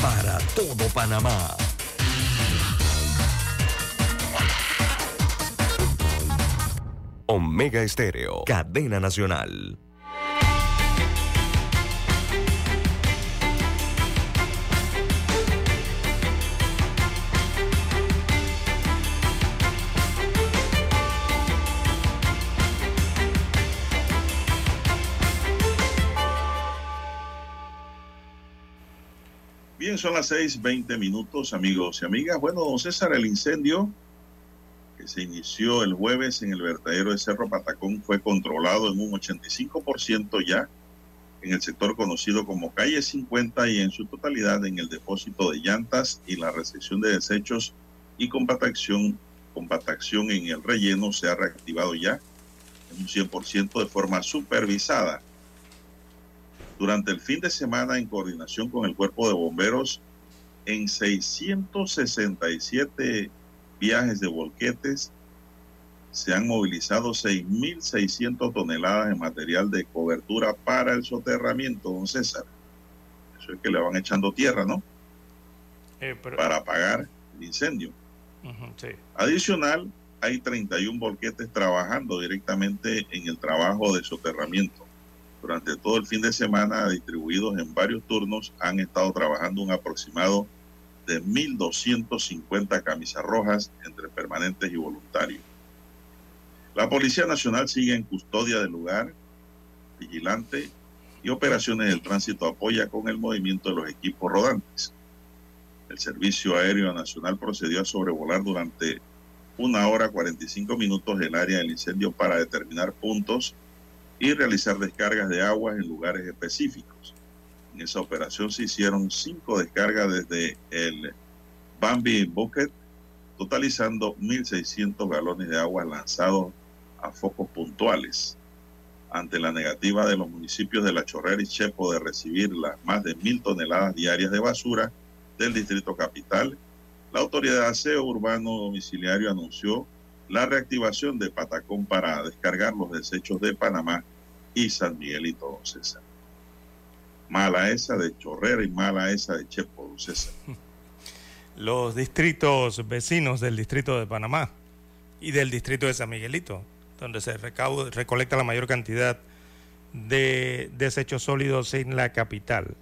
para todo Panamá. Omega Estéreo, cadena nacional. Son las seis veinte minutos, amigos y amigas. Bueno, don César, el incendio que se inició el jueves en el vertedero de Cerro Patacón fue controlado en un 85% ya en el sector conocido como Calle 50 y en su totalidad en el depósito de llantas y la recepción de desechos y compactación, compactación en el relleno se ha reactivado ya en un 100% de forma supervisada. Durante el fin de semana, en coordinación con el Cuerpo de Bomberos, en 667 viajes de volquetes se han movilizado 6.600 toneladas de material de cobertura para el soterramiento, don César. Eso es que le van echando tierra, ¿no? Eh, pero- Para apagar el incendio. Ujú, sí. Adicional, hay 31 volquetes trabajando directamente en el trabajo de soterramiento. Durante todo el fin de semana, distribuidos en varios turnos, han estado trabajando un aproximado de 1.250 camisas rojas entre permanentes y voluntarios. La Policía Nacional sigue en custodia del lugar, vigilante y operaciones del tránsito apoya con el movimiento de los equipos rodantes. El Servicio Aéreo Nacional procedió a sobrevolar durante una hora 45 minutos el área del incendio para determinar puntos y realizar descargas de aguas en lugares específicos. En esa operación se hicieron cinco descargas desde el Bambi Bucket, totalizando 1.600 galones de agua lanzados a focos puntuales. Ante la negativa de los municipios de La Chorrera y Chepo de recibir las más de mil toneladas diarias de basura del Distrito Capital, la Autoridad de Aseo Urbano Domiciliario anunció la reactivación de Patacón para descargar los desechos de Panamá y San Miguelito, don César. Mala esa de Chorrera y mala esa de Chepo, César. Los distritos vecinos del distrito de Panamá y del distrito de San Miguelito, donde se recolecta la mayor cantidad de desechos sólidos en la capital.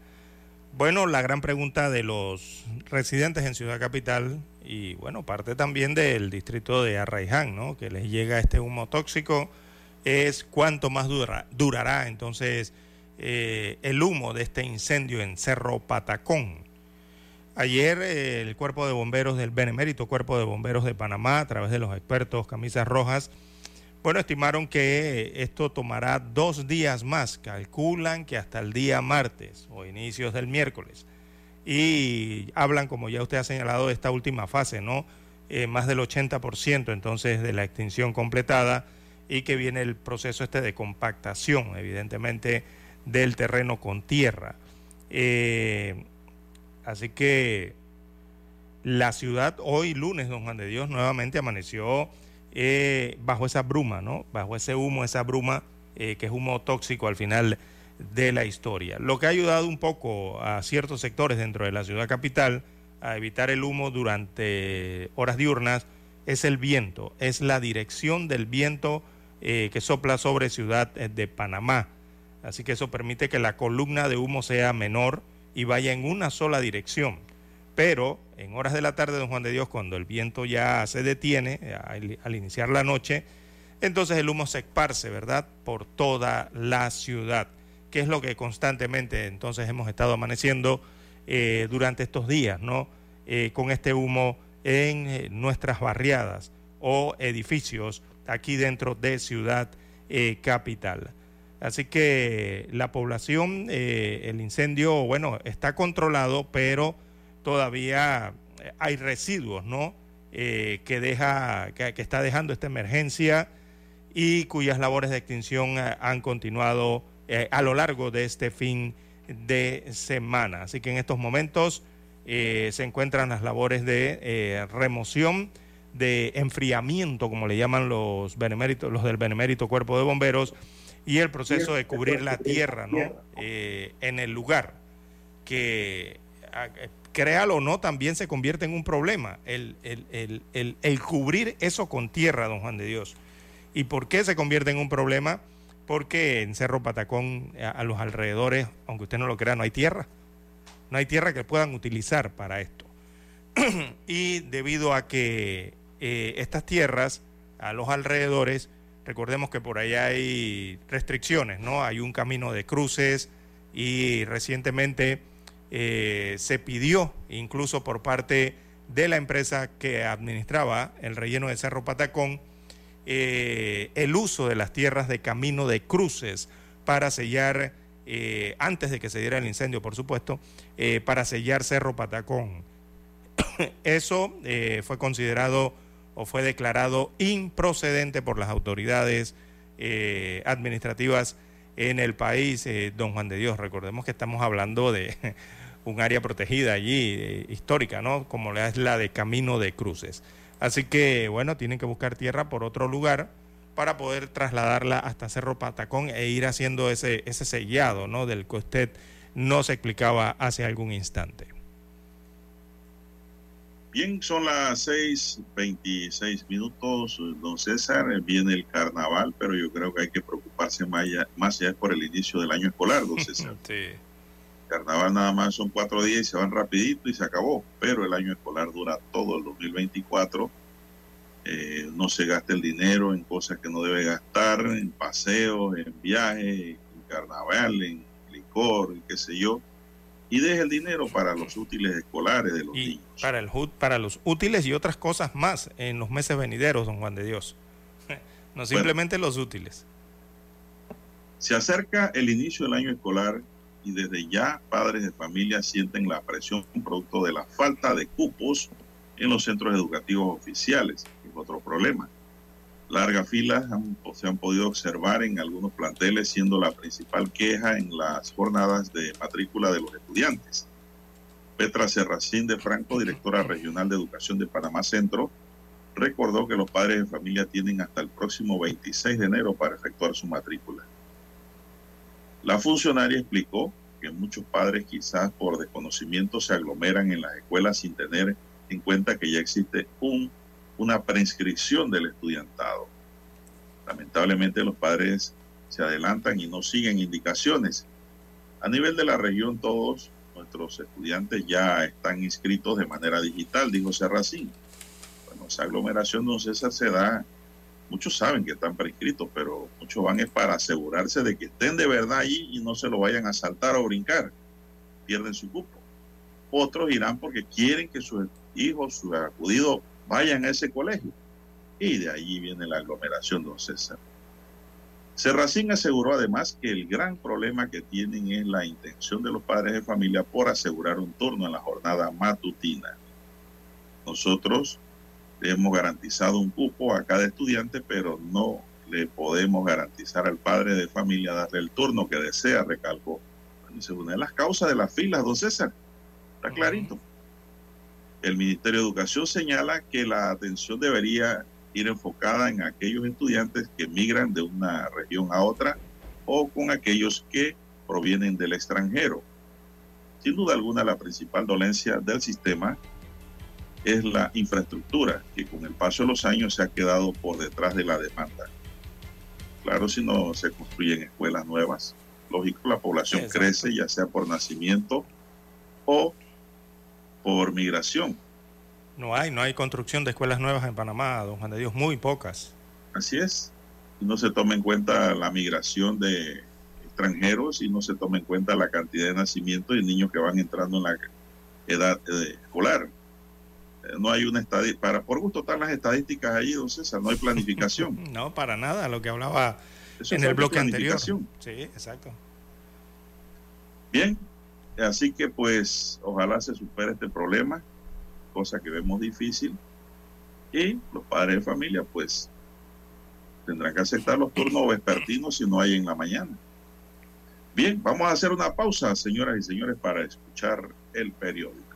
Bueno, la gran pregunta de los residentes en Ciudad Capital y bueno, parte también del distrito de Arraiján, ¿no? Que les llega este humo tóxico, es cuánto más dura- durará entonces eh, el humo de este incendio en Cerro Patacón. Ayer eh, el Cuerpo de Bomberos del Benemérito Cuerpo de Bomberos de Panamá, a través de los expertos Camisas Rojas, Bueno, estimaron que esto tomará dos días más, calculan que hasta el día martes o inicios del miércoles. Y hablan, como ya usted ha señalado, de esta última fase, ¿no? Eh, más del 80% entonces de la extinción completada y que viene el proceso este de compactación, evidentemente, del terreno con tierra. Eh, así que la ciudad hoy lunes, don Juan de Dios, nuevamente amaneció eh, bajo esa bruma, ¿no? Bajo ese humo, esa bruma que es humo tóxico al final de la historia. Lo que ha ayudado un poco a ciertos sectores dentro de la ciudad capital a evitar el humo durante horas diurnas es el viento, es la dirección del viento eh, que sopla sobre ciudad de Panamá. Así que eso permite que la columna de humo sea menor y vaya en una sola dirección. Pero en horas de la tarde, don Juan de Dios, cuando el viento ya se detiene al, iniciar la noche, entonces el humo se esparce, ¿verdad?, por toda la ciudad, que es lo que constantemente entonces hemos estado amaneciendo eh, durante estos días, ¿no? Eh, con este humo en eh, nuestras barriadas o edificios aquí dentro de Ciudad Capital. Así que la población, el incendio, bueno, está controlado, pero todavía hay residuos, ¿no? Que, deja, que, está dejando esta emergencia y cuyas labores de extinción han continuado a lo largo de este fin de semana. Así que en estos momentos se encuentran las labores de remoción, de enfriamiento, como le llaman los beneméritos, los del benemérito cuerpo de bomberos, y el proceso de cubrir la tierra, ¿no? en el lugar que créalo o no, también se convierte en un problema el, cubrir eso con tierra, don Juan de Dios. ¿Y por qué se convierte en un problema? Porque en Cerro Patacón, a, los alrededores, aunque usted no lo crea, no hay tierra. No hay tierra que puedan utilizar para esto. y debido a que eh, estas tierras, a los alrededores, recordemos que por allá hay restricciones, ¿no? Hay un camino de cruces y recientemente eh, se pidió incluso por parte de la empresa que administraba el relleno de Cerro Patacón eh, el uso de las tierras de camino de cruces para sellar, eh, antes de que se diera el incendio, por supuesto, para sellar Cerro Patacón. Eso fue considerado o fue declarado improcedente por las autoridades administrativas en el país, don Juan de Dios. Recordemos que estamos hablando de un área protegida allí, eh, histórica, ¿no? Como es la de Camino de Cruces. Así que, bueno, tienen que buscar tierra por otro lugar para poder trasladarla hasta Cerro Patacón e ir haciendo ese, ese sellado, ¿no? Del que usted nos explicaba hace algún instante. Bien, son las 6:26 minutos, don César. Viene el carnaval, pero yo creo que hay que preocuparse más allá, más allá por el inicio del año escolar, don César. sí. Carnaval nada más son cuatro días y se van rapidito y se acabó, pero el año escolar dura todo el 2024. Eh, no se gasta el dinero en cosas que no debe gastar, en paseos, en viajes, en carnaval, en licor, en qué sé yo. Y deje el dinero para los útiles escolares de los niños. Para, el, para los útiles y otras cosas más en los meses venideros, don Juan de Dios. no simplemente los útiles. Se acerca el inicio del año escolar y desde ya padres de familia sienten la presión producto de la falta de cupos en los centros educativos oficiales, es otro problema. Largas filas se han podido observar en algunos planteles, siendo la principal queja en las jornadas de matrícula de los estudiantes. Petra Serracín de Franco, directora regional de Educación de Panamá Centro, recordó que los padres de familia tienen hasta el próximo 26 de enero para efectuar su matrícula. La funcionaria explicó que muchos padres quizás por desconocimiento se aglomeran en las escuelas sin tener en cuenta que ya existe un, una prescripción del estudiantado. Lamentablemente los padres se adelantan y no siguen indicaciones. A nivel de la región todos nuestros estudiantes ya están inscritos de manera digital, dijo Serracín. Bueno, esa aglomeración, don César, se da muchos saben que están prescritos, pero muchos van es para asegurarse de que estén de verdad allí y no se lo vayan a saltar o brincar. Pierden su cupo. Otros irán porque quieren que sus hijos, sus acudidos, vayan a ese colegio. y de allí viene la aglomeración, don César. Serracín aseguró además que el gran problema que tienen es la intención de los padres de familia por asegurar un turno en la jornada matutina. Nosotros le hemos garantizado un cupo a cada estudiante, pero no le podemos garantizar al padre de familia darle el turno que desea, recalcó. Esa es una de las causas de las filas, don César. Está clarito. El Ministerio de Educación señala que la atención debería ir enfocada en aquellos estudiantes que migran de una región a otra o con aquellos que provienen del extranjero. Sin duda alguna, la principal dolencia del sistema es la infraestructura, que con el paso de los años se ha quedado por detrás de la demanda. Claro, si no se construyen escuelas nuevas, lógico, la población crece, ya sea por nacimiento o por migración. No hay, no hay construcción de escuelas nuevas en Panamá, don Juan de Dios, muy pocas. Así es. No se toma en cuenta la migración de extranjeros y no se toma en cuenta la cantidad de nacimientos y niños que van entrando en la edad eh, escolar. Eh, no hay una estadística, para por gusto están las estadísticas ahí, don César, no hay planificación. no, para nada, lo que hablaba en el bloque anterior. Sí, exacto. Bien, así que pues ojalá se supere este problema cosa que vemos difícil. Y los padres de familia, pues, tendrán que aceptar los turnos vespertinos si no hay en la mañana. Bien, vamos a hacer una pausa, señoras y señores, para escuchar el periódico.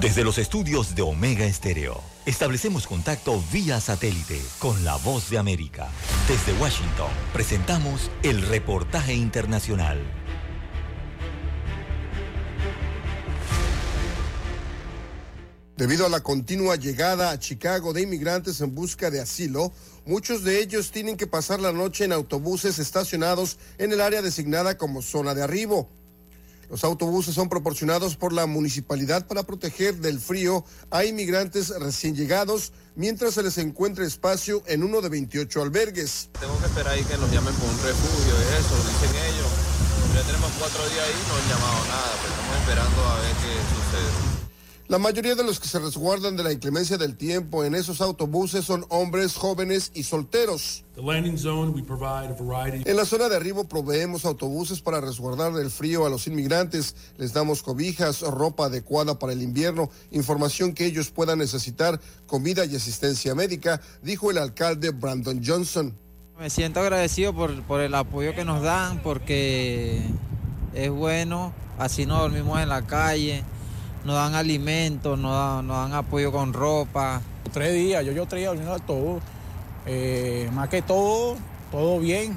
Desde los estudios de Omega Estéreo, establecemos contacto vía satélite con la voz de América. Desde Washington, presentamos el reportaje internacional. Debido a la continua llegada a Chicago de inmigrantes en busca de asilo, muchos de ellos tienen que pasar la noche en autobuses estacionados en el área designada como zona de arribo. Los autobuses son proporcionados por la municipalidad para proteger del frío a inmigrantes recién llegados mientras se les encuentra espacio en uno de 28 albergues. Tengo que esperar ahí que nos llamen por un refugio y eso, dicen ellos. Ya tenemos cuatro días ahí no han llamado nada, pero estamos esperando a ver qué sucede. La mayoría de los que se resguardan de la inclemencia del tiempo en esos autobuses son hombres jóvenes y solteros. En la zona de arribo proveemos autobuses para resguardar del frío a los inmigrantes. Les damos cobijas, ropa adecuada para el invierno, información que ellos puedan necesitar, comida y asistencia médica, dijo el alcalde Brandon Johnson. Me siento agradecido por, por el apoyo que nos dan porque es bueno, así no dormimos en la calle nos dan alimentos, nos dan, dan apoyo con ropa. Tres días, yo, yo tres días durmiendo todo. Eh, más que todo, todo bien.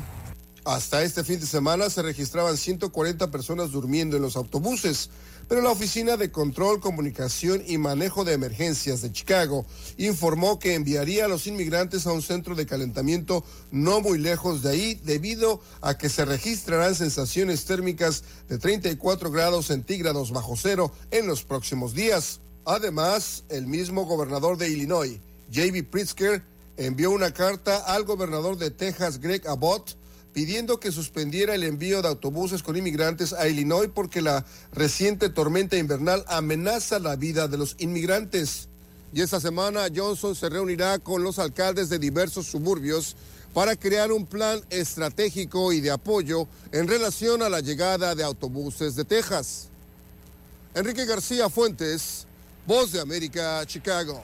Hasta este fin de semana se registraban 140 personas durmiendo en los autobuses pero la Oficina de Control, Comunicación y Manejo de Emergencias de Chicago informó que enviaría a los inmigrantes a un centro de calentamiento no muy lejos de ahí debido a que se registrarán sensaciones térmicas de 34 grados centígrados bajo cero en los próximos días. Además, el mismo gobernador de Illinois, J.B. Pritzker, envió una carta al gobernador de Texas, Greg Abbott, pidiendo que suspendiera el envío de autobuses con inmigrantes a Illinois porque la reciente tormenta invernal amenaza la vida de los inmigrantes. Y esta semana Johnson se reunirá con los alcaldes de diversos suburbios para crear un plan estratégico y de apoyo en relación a la llegada de autobuses de Texas. Enrique García Fuentes, Voz de América, Chicago.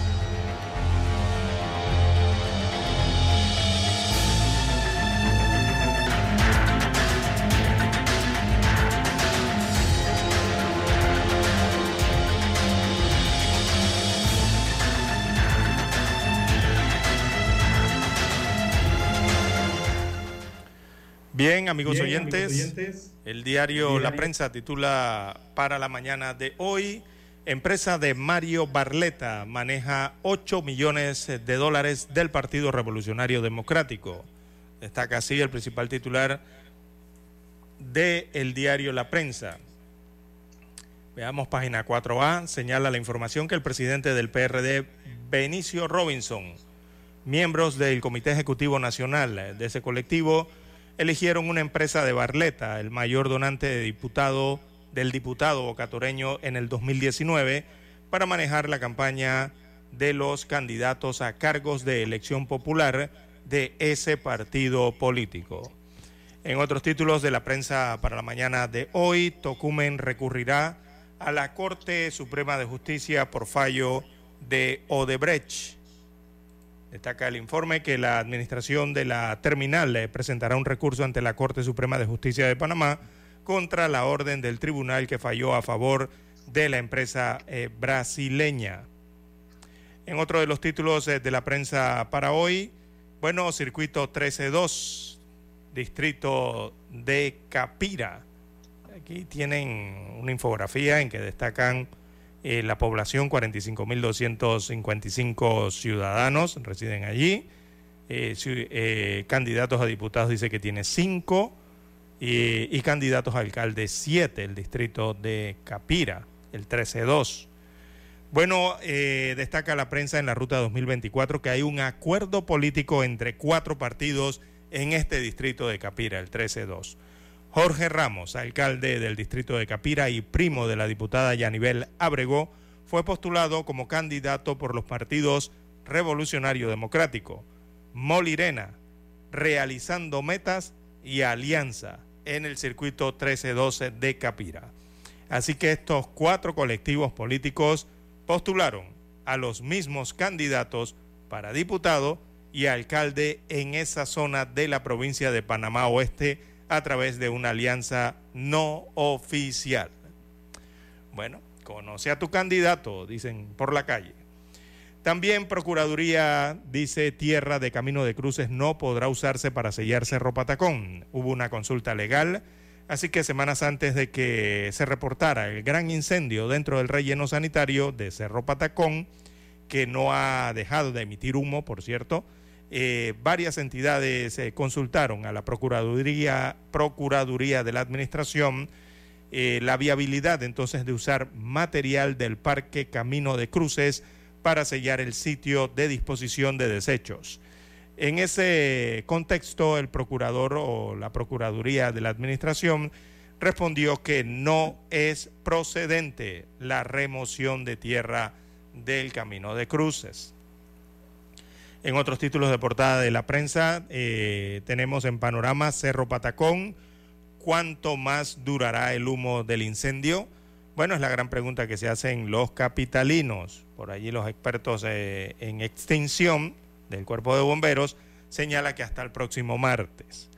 Bien, amigos, oyentes, el diario La Prensa titula para la mañana de hoy, empresa de Mario Barleta maneja 8 millones de dólares del Partido Revolucionario Democrático. Destaca así el principal titular del el diario La Prensa. Veamos página 4A, señala la información que el presidente del PRD, Benicio Robinson, miembros del Comité Ejecutivo Nacional de ese colectivo, eligieron una empresa de Barleta, el mayor donante de diputado, del diputado bocatoreño en el 2019, para manejar la campaña de los candidatos a cargos de elección popular de ese partido político. En otros títulos de la prensa para la mañana de hoy, Tocumen recurrirá a la Corte Suprema de Justicia por fallo de Odebrecht. Destaca el informe que la administración de la terminal le presentará un recurso ante la Corte Suprema de Justicia de Panamá contra la orden del tribunal que falló a favor de la empresa eh, brasileña. En otro de los títulos eh, de la prensa para hoy, bueno, circuito 13-2, distrito de Capira. Aquí tienen una infografía en que destacan eh, la población, 45.255 ciudadanos residen allí. Eh, eh, candidatos a diputados dice que tiene 5 y candidatos a alcalde 7, el distrito de Capira, el 13-2. Bueno, destaca la prensa en la ruta 2024 que hay un acuerdo político entre cuatro partidos en este distrito de Capira, el 13-2. Jorge Ramos, alcalde del distrito de Capira y primo de la diputada Yanibel Abrego, fue postulado como candidato por los partidos Revolucionario Democrático, Molirena, Realizando Metas y Alianza en el circuito 1312 de Capira. Así que estos cuatro colectivos políticos postularon a los mismos candidatos para diputado y alcalde en esa zona de la provincia de Panamá Oeste a través de una alianza no oficial. Bueno, conoce a tu candidato, dicen por la calle. También Procuraduría dice tierra de Camino de Cruces no podrá usarse para sellar Cerro Patacón. Hubo una consulta legal, así que semanas antes de que se reportara el gran incendio dentro del relleno sanitario de Cerro Patacón, que no ha dejado de emitir humo, por cierto, eh, varias entidades eh, consultaron a la Procuraduría, Procuraduría de la Administración eh, la viabilidad entonces de usar material del Parque Camino de Cruces para sellar el sitio de disposición de desechos. En ese contexto, el procurador o la Procuraduría de la Administración respondió que no es procedente la remoción de tierra del Camino de Cruces. En otros títulos de portada de la prensa eh, tenemos en panorama Cerro Patacón. ¿Cuánto más durará el humo del incendio? Bueno, es la gran pregunta que se hacen los capitalinos. Por allí los expertos eh, en extinción del cuerpo de bomberos señala que hasta el próximo martes.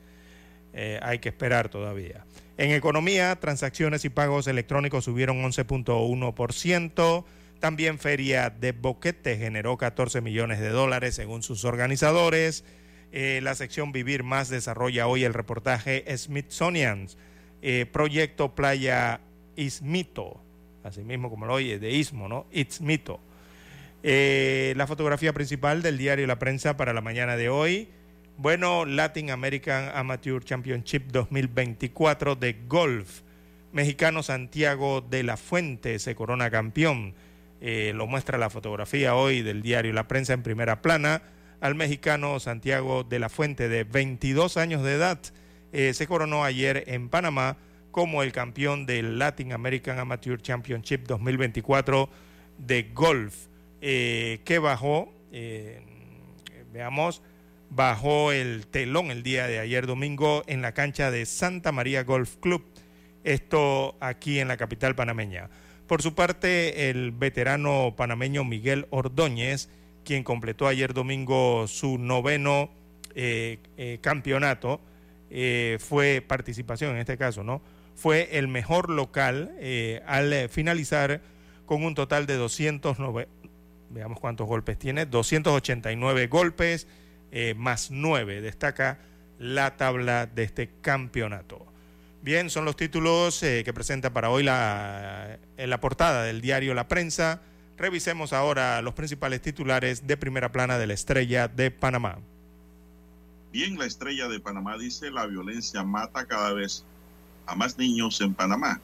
Eh, hay que esperar todavía. En economía, transacciones y pagos electrónicos subieron 11.1%. También Feria de Boquete generó 14 millones de dólares según sus organizadores. Eh, la sección Vivir Más desarrolla hoy el reportaje Smithsonian, eh, Proyecto Playa Ismito, así mismo como lo oye, de Ismo, ¿no? Ismito. Eh, la fotografía principal del diario La Prensa para la mañana de hoy. Bueno, Latin American Amateur Championship 2024 de golf. Mexicano Santiago de la Fuente se corona campeón. Eh, lo muestra la fotografía hoy del diario La Prensa en primera plana, al mexicano Santiago de la Fuente de 22 años de edad. Eh, se coronó ayer en Panamá como el campeón del Latin American Amateur Championship 2024 de golf, eh, que bajó, veamos, bajó el telón el día de ayer domingo en la cancha de Santa María Golf Club Esto aquí en la capital panameña. Por su parte, el veterano panameño Miguel Ordóñez, quien completó ayer domingo su noveno eh, eh, campeonato, eh, fue participación en este caso, ¿no? Fue el mejor local al finalizar con un total de 209, veamos cuántos golpes tiene, 289 golpes más 9, destaca la tabla de este campeonato. Bien, son los títulos que presenta para hoy la, la portada del diario La Prensa. Revisemos ahora los principales titulares de primera plana de la estrella de Panamá. Bien, la estrella de Panamá dice, la violencia mata cada vez a más niños en Panamá.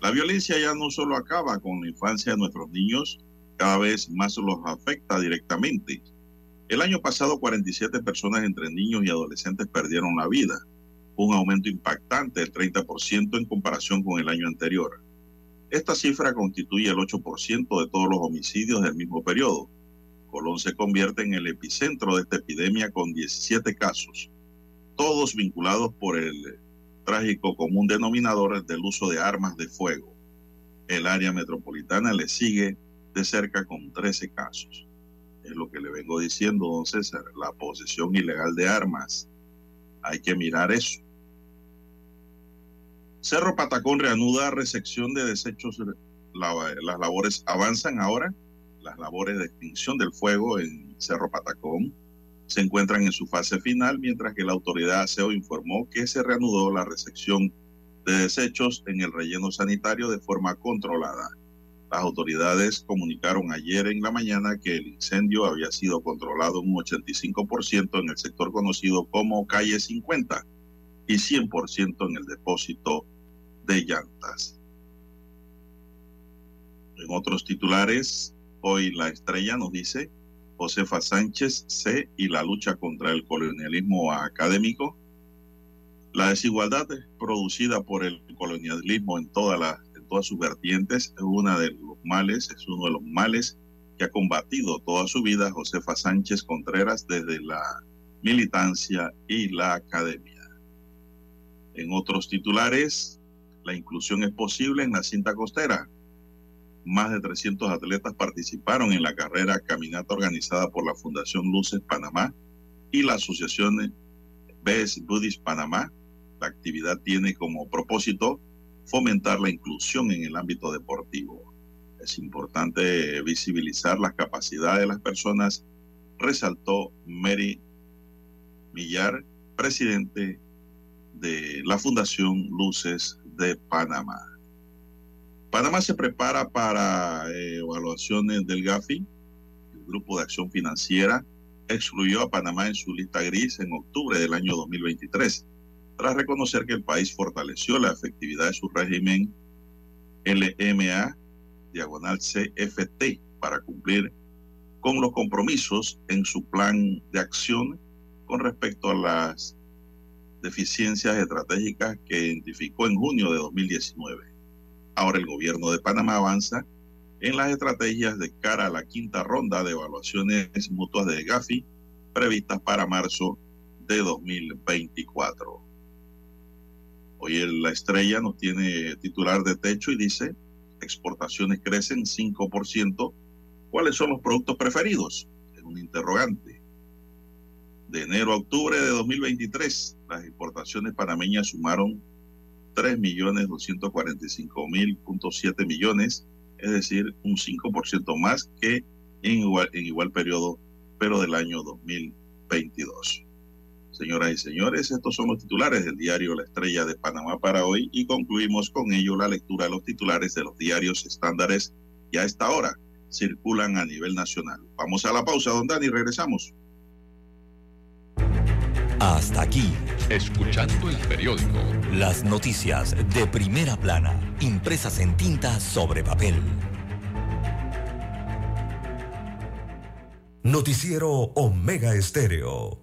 La violencia ya no solo acaba con la infancia de nuestros niños, cada vez más los afecta directamente. El año pasado 47 personas entre niños y adolescentes perdieron la vida, un aumento impactante del 30% en comparación con el año anterior. Esta cifra constituye el 8% de todos los homicidios del mismo periodo. Colón se convierte en el epicentro de esta epidemia con 17 casos, todos vinculados por el trágico común denominador del uso de armas de fuego. El área metropolitana le sigue de cerca con 13 casos. Es lo que le vengo diciendo, don César, la posesión ilegal de armas. Hay que mirar eso. Cerro Patacón reanuda recepción de desechos. las labores avanzan ahora. Las labores de extinción del fuego en Cerro Patacón se encuentran en su fase final, mientras que la autoridad ASEO informó que se reanudó la recepción de desechos en el relleno sanitario de forma controlada. Las autoridades comunicaron ayer en la mañana que el incendio había sido controlado un 85% en el sector conocido como Calle 50 y 100% en el depósito de llantas. En otros titulares, hoy la estrella nos dice Josefa Sánchez C y la lucha contra el colonialismo académico. La desigualdad producida por el colonialismo en, toda en todas sus vertientes es una de los males, es uno de los males que ha combatido toda su vida Josefa Sánchez Contreras desde la militancia y la academia. En otros titulares, la inclusión es posible en la cinta costera. Más de 300 atletas participaron en la carrera caminata organizada por la Fundación Luces Panamá y la Asociación Best Buddies Panamá. La actividad tiene como propósito fomentar la inclusión en el ámbito deportivo. Es importante visibilizar las capacidades de las personas, resaltó Mary Millar, presidente de la Fundación Luces de Panamá. Panamá se prepara para eh, evaluaciones del GAFI. El Grupo de Acción Financiera excluyó a Panamá en su lista gris en octubre del año 2023, tras reconocer que el país fortaleció la efectividad de su régimen LMA diagonal CFT para cumplir con los compromisos en su plan de acción con respecto a las deficiencias estratégicas que identificó en junio de 2019. Ahora el gobierno de Panamá avanza en las estrategias de cara a la quinta ronda de evaluaciones mutuas de Gafi previstas para marzo de 2024. Hoy la estrella nos tiene titular de techo y dice, exportaciones crecen 5%. ¿Cuáles son los productos preferidos? Es un interrogante. De enero a octubre de 2023, las exportaciones panameñas sumaron 3.245.000.7 millones, es decir, un 5% más que en igual, en igual periodo, pero del año 2022. Señoras y señores, estos son los titulares del diario La Estrella de Panamá para hoy y concluimos con ello la lectura de los titulares de los diarios estándares que a esta hora circulan a nivel nacional. Vamos a la pausa, don Dani, regresamos. Hasta aquí, escuchando el periódico. Las noticias de primera plana, impresas en tinta sobre papel. Noticiero Omega Estéreo.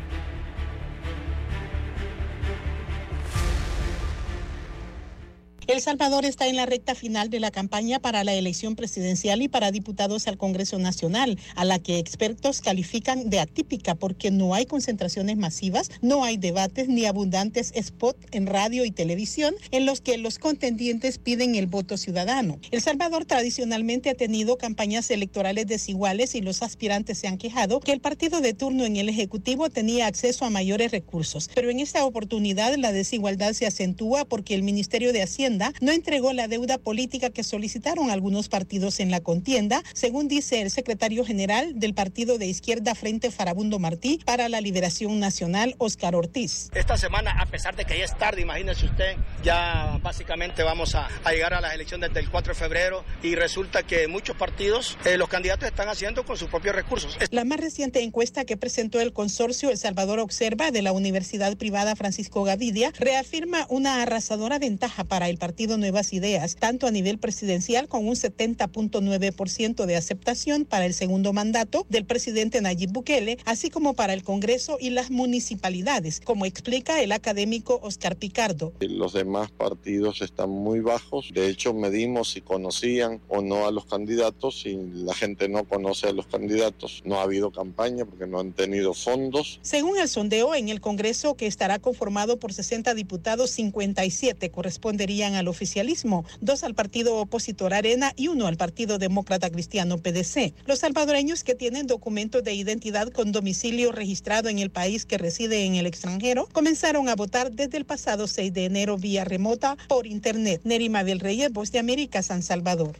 El Salvador está en la recta final de la campaña para la elección presidencial y para diputados al Congreso Nacional, a la que expertos califican de atípica porque no hay concentraciones masivas, no hay debates ni abundantes spots en radio y televisión en los que los contendientes piden el voto ciudadano. El Salvador tradicionalmente ha tenido campañas electorales desiguales y los aspirantes se han quejado que el partido de turno en el Ejecutivo tenía acceso a mayores recursos. Pero en esta oportunidad la desigualdad se acentúa porque el Ministerio de Hacienda no entregó la deuda política que solicitaron algunos partidos en la contienda, según dice el secretario general del partido de izquierda Frente Farabundo Martí para la Liberación Nacional, Oscar Ortiz. Esta semana, a pesar de que ya es tarde, imagínese usted, ya básicamente vamos a, llegar a las elecciones del 4 de febrero y resulta que muchos partidos, eh, los candidatos están haciendo con sus propios recursos. La más reciente encuesta que presentó el consorcio El Salvador Observa de la Universidad Privada Francisco Gavidia reafirma una arrasadora ventaja para el partido Nuevas Ideas, tanto a nivel presidencial con un 70.9% de aceptación para el segundo mandato del presidente Nayib Bukele, así como para el Congreso y las municipalidades, como explica el académico Oscar Picardo. Los demás partidos están muy bajos. De hecho, medimos si conocían o no a los candidatos y la gente no conoce a los candidatos. No ha habido campaña porque no han tenido fondos. Según el sondeo, en el Congreso, que estará conformado por 60 diputados, 57 corresponderían al oficialismo, dos al partido opositor Arena y uno al Partido Demócrata Cristiano PDC. Los salvadoreños que tienen documentos de identidad con domicilio registrado en el país que reside en el extranjero comenzaron a votar desde el pasado 6 de enero vía remota por Internet. Nerima del Reyes, Voz de América, San Salvador.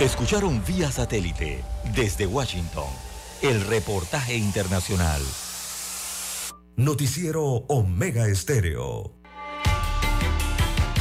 Escucharon vía satélite desde Washington el reportaje internacional. Noticiero Omega Estéreo.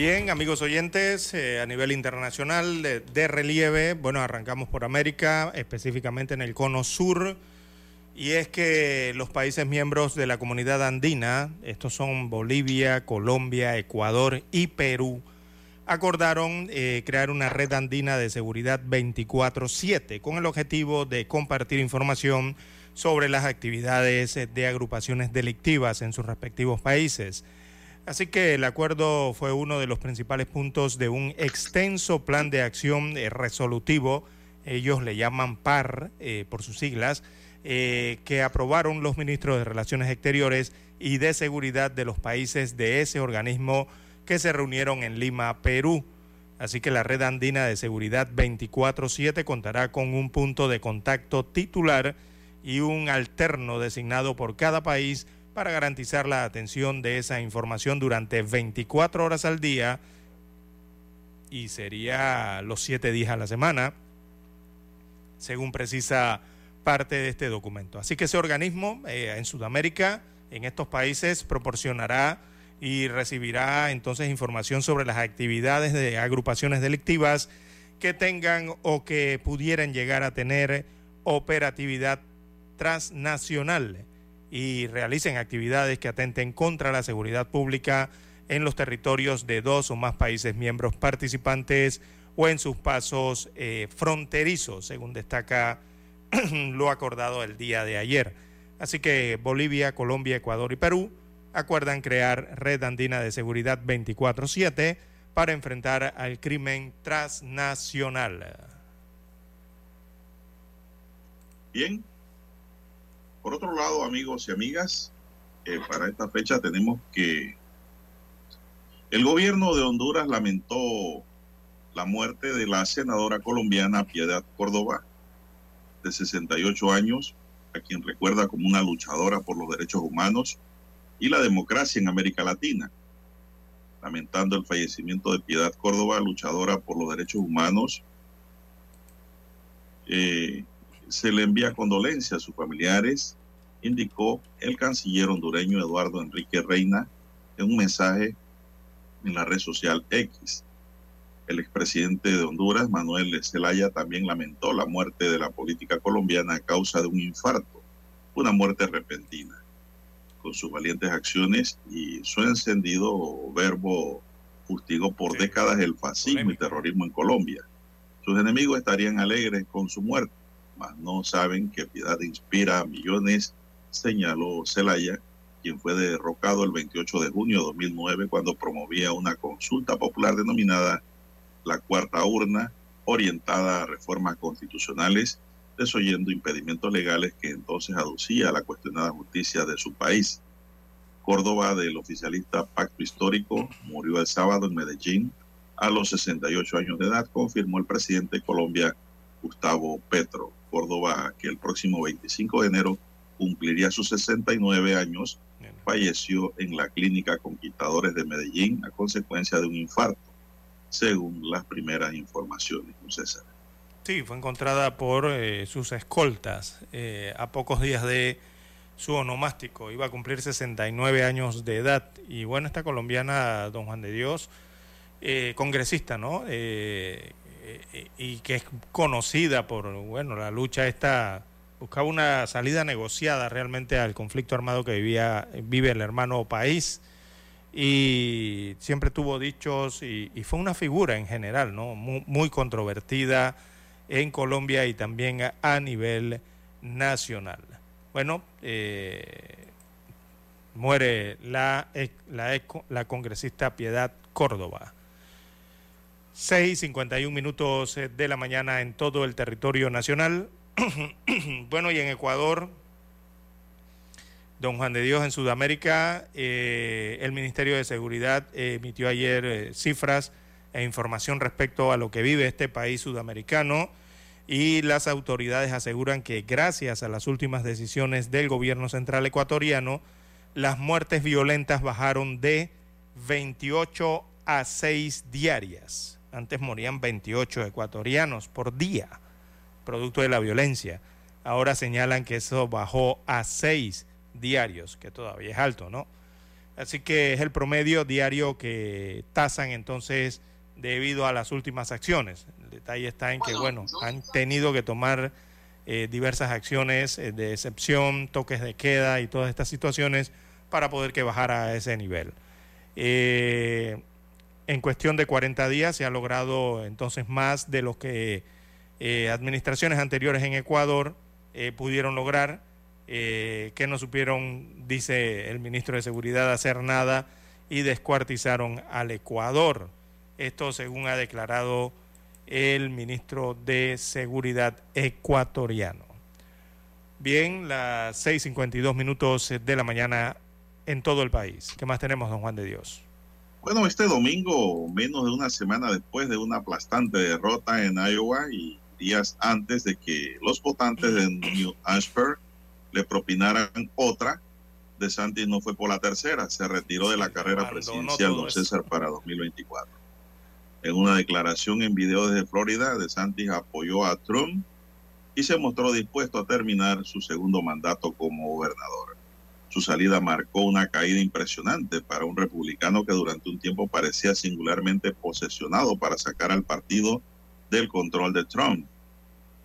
Bien, amigos oyentes, eh, a nivel internacional de, relieve, bueno, arrancamos por América, específicamente en el cono sur, y es que los países miembros de la comunidad andina, estos son Bolivia, Colombia, Ecuador y Perú, acordaron eh, crear una red andina de seguridad 24/7 con el objetivo de compartir información sobre las actividades de agrupaciones delictivas en sus respectivos países. Así que el acuerdo fue uno de los principales puntos de un extenso plan de acción eh, resolutivo, ellos le llaman PAR eh, por sus siglas, eh, que aprobaron los ministros de Relaciones Exteriores y de Seguridad de los países de ese organismo que se reunieron en Lima, Perú. Así que la red andina de seguridad 24/7 contará con un punto de contacto titular y un alterno designado por cada país para garantizar la atención de esa información durante 24 horas al día y sería los siete días a la semana, según precisa parte de este documento. Así que ese organismo eh, en Sudamérica, en estos países, proporcionará y recibirá entonces información sobre las actividades de agrupaciones delictivas que tengan o que pudieran llegar a tener operatividad transnacional y realicen actividades que atenten contra la seguridad pública en los territorios de dos o más países miembros participantes o en sus pasos eh, fronterizos, según destaca lo acordado el día de ayer. Así que Bolivia, Colombia, Ecuador y Perú acuerdan crear Red Andina de Seguridad 24/7 para enfrentar al crimen transnacional. Bien, por otro lado, amigos y amigas, eh, para esta fecha tenemos que el gobierno de Honduras lamentó la muerte de la senadora colombiana Piedad Córdoba, de 68 años, a quien recuerda como una luchadora por los derechos humanos y la democracia en América Latina. Lamentando el fallecimiento de Piedad Córdoba, luchadora por los derechos humanos, eh, se le envía condolencias a sus familiares, indicó el canciller hondureño Eduardo Enrique Reina en un mensaje en la red social X. El expresidente de Honduras, Manuel Zelaya, también lamentó la muerte de la política colombiana a causa de un infarto, una muerte repentina. Con sus valientes acciones y su encendido verbo fustigó por décadas el fascismo y terrorismo en Colombia. Sus enemigos estarían alegres con su muerte, mas no saben que piedad inspira a millones, señaló Zelaya, quien fue derrocado el 28 de junio de 2009 cuando promovía una consulta popular denominada la cuarta urna, orientada a reformas constitucionales, desoyendo impedimentos legales que entonces aducía a la cuestionada justicia de su país. Córdoba, del oficialista Pacto Histórico, murió el sábado en Medellín a los 68 años de edad, confirmó el presidente de Colombia, Gustavo Petro. Córdoba, que el próximo 25 de enero cumpliría sus 69 años, falleció en la clínica Conquistadores de Medellín a consecuencia de un infarto según las primeras informaciones, César. Sí, fue encontrada por eh, sus escoltas eh, a pocos días de su onomástico. Iba a cumplir 69 años de edad. Y bueno, esta colombiana, don Juan de Dios, eh, congresista, ¿no? Y que es conocida por, bueno, la lucha esta, buscaba una salida negociada realmente al conflicto armado que vivía, vive el hermano país y siempre tuvo dichos y, fue una figura en general, ¿no? Muy, controvertida en Colombia y también a, nivel nacional. Bueno, eh, muere la, la, la congresista Piedad Córdoba. 6.51 minutos de la mañana en todo el territorio nacional. bueno, y en Ecuador Don Juan de Dios en Sudamérica, eh, el Ministerio de Seguridad emitió ayer eh, cifras e información respecto a lo que vive este país sudamericano y las autoridades aseguran que gracias a las últimas decisiones del gobierno central ecuatoriano, las muertes violentas bajaron de 28 a 6 diarias. Antes morían 28 ecuatorianos por día, producto de la violencia. Ahora señalan que eso bajó a 6 diarios, que todavía es alto, ¿no? Así que es el promedio diario que tasan entonces debido a las últimas acciones. El detalle está en que, bueno, han tenido que tomar eh, diversas acciones eh, de excepción, toques de queda y todas estas situaciones para poder que bajara a ese nivel. Eh, en cuestión de 40 días se ha logrado entonces más de lo que administraciones anteriores en Ecuador pudieron lograr eh, que no supieron, dice el ministro de Seguridad, hacer nada y descuartizaron al Ecuador. Esto según ha declarado el ministro de Seguridad ecuatoriano. Bien, las 6.52 minutos de la mañana en todo el país. ¿Qué más tenemos, don Juan de Dios? Bueno, este domingo, menos de una semana después de una aplastante derrota en Iowa y días antes de que los votantes de New Hampshire le propinaran otra. De Santis no fue por la tercera, se retiró de la carrera presidencial, don César, para 2024. En una declaración en video desde Florida, De Santis apoyó a Trump y se mostró dispuesto a terminar su segundo mandato como gobernador. Su salida marcó una caída impresionante para un republicano que durante un tiempo parecía singularmente posesionado para sacar al partido del control de Trump.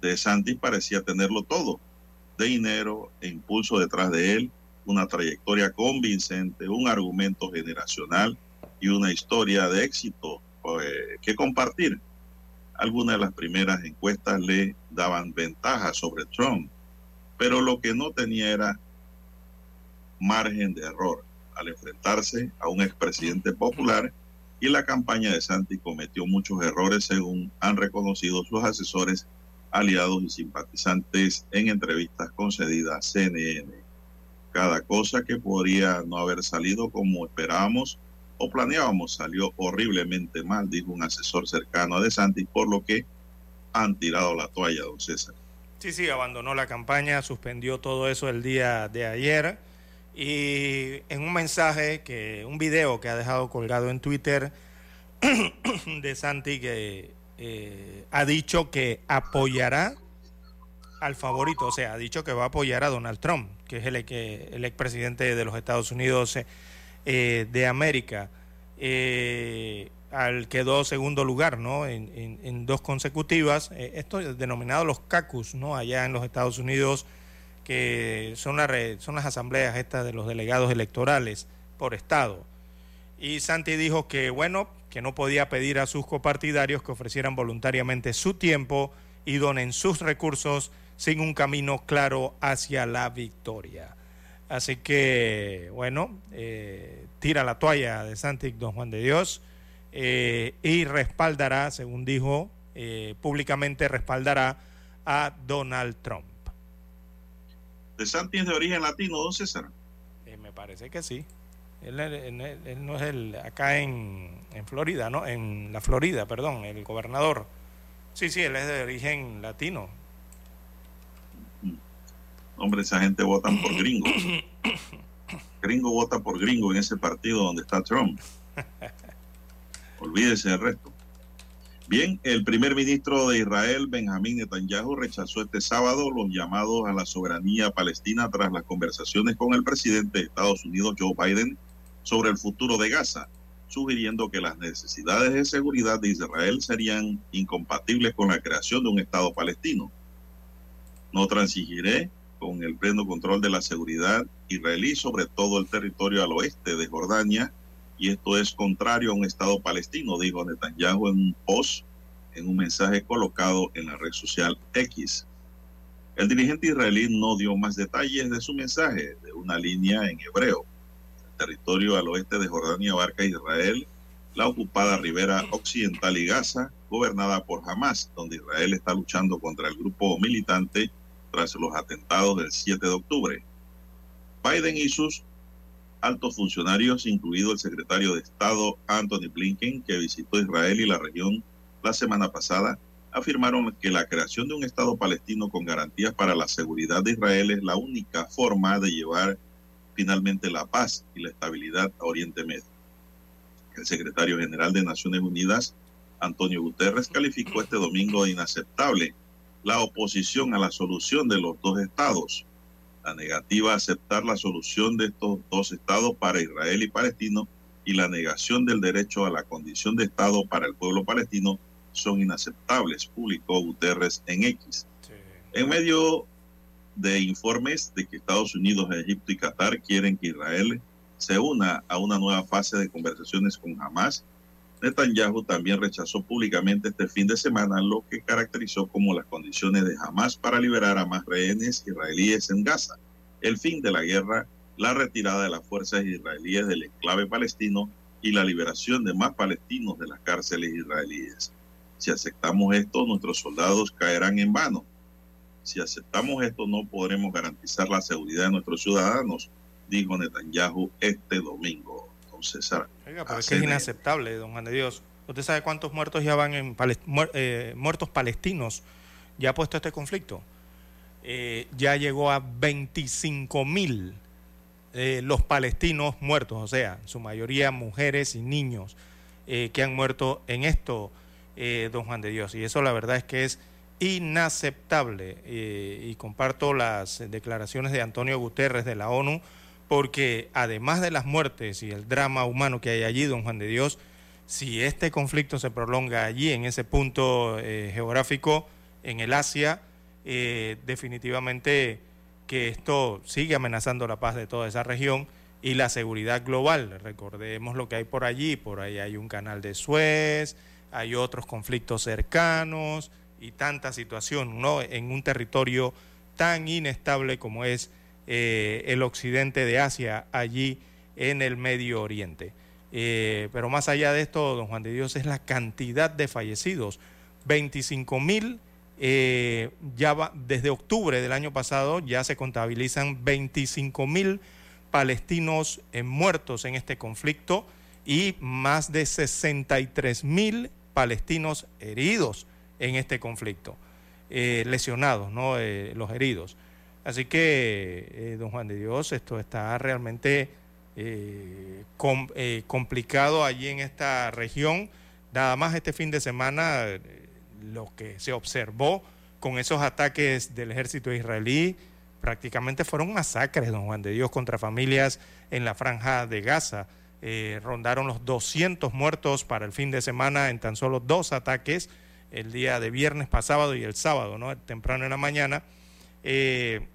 De Santis parecía tenerlo todo, de dinero e impulso detrás de él, una trayectoria convincente, un argumento generacional y una historia de éxito eh, que compartir. Algunas de las primeras encuestas le daban ventaja sobre Trump, pero lo que no tenía era margen de error al enfrentarse a un expresidente popular y la campaña de Santi cometió muchos errores según han reconocido sus asesores aliados y simpatizantes en entrevistas concedidas a CNN. Cada cosa que podría no haber salido como esperábamos o planeábamos salió horriblemente mal, dijo un asesor cercano a De Santis, por lo que han tirado la toalla, don César. Sí, sí, abandonó la campaña, suspendió todo eso el día de ayer y en un mensaje, que un video que ha dejado colgado en Twitter de Santi que eh, ha dicho que apoyará al favorito, o sea, ha dicho que va a apoyar a Donald Trump, que es el, el expresidente de los Estados Unidos eh, de América. Eh, al quedó segundo lugar, ¿no? En, dos consecutivas. Eh, esto es denominado los CACUS, ¿no? Allá en los Estados Unidos, que son, son las asambleas estas de los delegados electorales por estado. Y Santi dijo que, bueno, que no podía pedir a sus copartidarios que ofrecieran voluntariamente su tiempo y donen sus recursos sin un camino claro hacia la victoria. Así que, bueno, eh, tira la toalla de Santi Don Juan de Dios eh, y respaldará, según dijo eh, públicamente, respaldará a Donald Trump. ¿De Santi es de origen latino, don César? me parece que sí. Él, no es el acá en, en Florida, ¿no? En la Florida, perdón, el gobernador. Sí, sí, él es de origen latino. Hombre, esa gente vota por gringo. Gringo vota por gringo en ese partido donde está Trump. Olvídese del resto. Bien, el primer ministro de Israel, Benjamín Netanyahu, rechazó este sábado los llamados a la soberanía palestina tras las conversaciones con el presidente de Estados Unidos, Joe Biden, sobre el futuro de Gaza, sugiriendo que las necesidades de seguridad de Israel serían incompatibles con la creación de un Estado palestino. No transigiré con el pleno control de la seguridad israelí sobre todo el territorio al oeste de Jordania, y esto es contrario a un Estado palestino, dijo Netanyahu en un post, en un mensaje colocado en la red social X. El dirigente israelí no dio más detalles de su mensaje, de una línea en hebreo territorio al oeste de Jordania abarca Israel, la ocupada ribera occidental y Gaza, gobernada por Hamas, donde Israel está luchando contra el grupo militante tras los atentados del 7 de octubre. Biden y sus altos funcionarios, incluido el secretario de Estado Anthony Blinken, que visitó Israel y la región la semana pasada, afirmaron que la creación de un Estado palestino con garantías para la seguridad de Israel es la única forma de llevar finalmente la paz y la estabilidad a Oriente Medio. El secretario general de Naciones Unidas, Antonio Guterres, calificó este domingo de inaceptable la oposición a la solución de los dos estados. La negativa a aceptar la solución de estos dos estados para Israel y Palestino y la negación del derecho a la condición de estado para el pueblo palestino son inaceptables, publicó Guterres en X. En medio de informes de que Estados Unidos, Egipto y Qatar quieren que Israel se una a una nueva fase de conversaciones con Hamas. Netanyahu también rechazó públicamente este fin de semana lo que caracterizó como las condiciones de Hamas para liberar a más rehenes israelíes en Gaza, el fin de la guerra, la retirada de las fuerzas israelíes del enclave palestino y la liberación de más palestinos de las cárceles israelíes. Si aceptamos esto, nuestros soldados caerán en vano si aceptamos esto, no podremos garantizar la seguridad de nuestros ciudadanos, dijo Netanyahu este domingo. Entonces, Oiga, pero es que es inaceptable, don Juan de Dios. ¿Usted sabe cuántos muertos ya van en eh, muertos palestinos ya ha puesto este conflicto? Eh, ya llegó a 25 mil eh, los palestinos muertos, o sea, en su mayoría mujeres y niños que han muerto en esto, don Juan de Dios. Y eso la verdad es que es inaceptable y comparto las declaraciones de Antonio Guterres de la ONU porque además de las muertes y el drama humano que hay allí, don Juan de Dios, si este conflicto se prolonga allí, en ese punto eh, geográfico, en el Asia, eh, definitivamente que esto sigue amenazando la paz de toda esa región y la seguridad global. Recordemos lo que hay por allí, por ahí hay un canal de Suez, hay otros conflictos cercanos, y tanta situación ¿no? en un territorio tan inestable como es eh, el occidente de Asia, allí en el Medio Oriente. Eh, pero más allá de esto, don Juan de Dios, es la cantidad de fallecidos. 25 mil, eh, ya desde octubre del año pasado ya se contabilizan 25 mil palestinos muertos en este conflicto y más de 63 mil palestinos heridos en este conflicto, lesionados, ¿no? Los heridos. Así que, eh, don Juan de Dios, esto está realmente complicado allí en esta región. Nada más este fin de semana, lo que se observó con esos ataques del ejército israelí, prácticamente fueron masacres, don Juan de Dios, contra familias en la franja de Gaza. Eh, rondaron los 200 muertos para el fin de semana en tan solo dos ataques, el día de viernes pasado y el sábado, ¿no? temprano en la mañana, eh,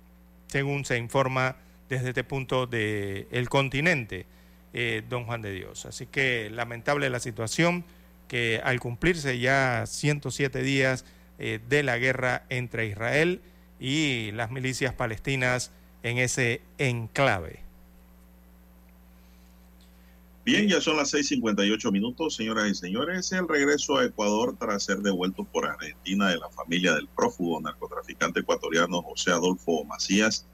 según se informa desde este punto del continente, eh, don Juan de Dios. Así que lamentable la situación que al cumplirse ya 107 días de la guerra entre Israel y las milicias palestinas en ese enclave. Bien, ya son las 6:58 minutos, señoras y señores. El regreso a Ecuador tras ser devuelto por Argentina de la familia del prófugo narcotraficante ecuatoriano José Adolfo Macías,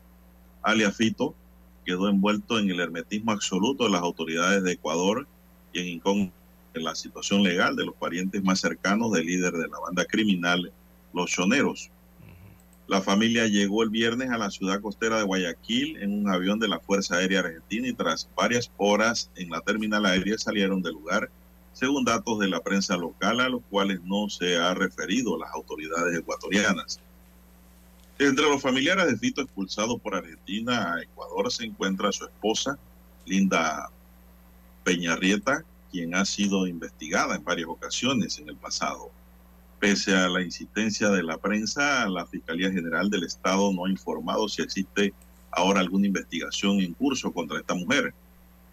alias Fito, quedó envuelto en el hermetismo absoluto de las autoridades de Ecuador y en, en la situación legal de los parientes más cercanos del líder de la banda criminal, Los Choneros. La familia llegó el viernes a la ciudad costera de Guayaquil en un avión de la Fuerza Aérea Argentina y tras varias horas en la terminal aérea salieron del lugar, según datos de la prensa local a los cuales no se ha referido las autoridades ecuatorianas. Entre los familiares de Fito expulsado por Argentina a Ecuador se encuentra su esposa, Linda Peñarrieta, quien ha sido investigada en varias ocasiones en el pasado. Pese a la insistencia de la prensa, la Fiscalía General del Estado no ha informado si existe ahora alguna investigación en curso contra esta mujer,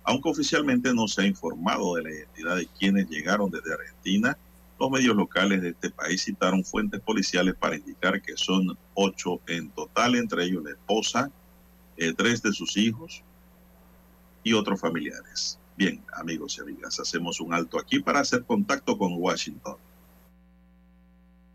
aunque oficialmente no se ha informado de la identidad de quienes llegaron desde Argentina. Los medios locales de este país citaron fuentes policiales para indicar que son ocho en total, entre ellos la esposa, eh, tres de sus hijos y otros familiares. Bien, amigos y amigas, hacemos un alto aquí para hacer contacto con Washington.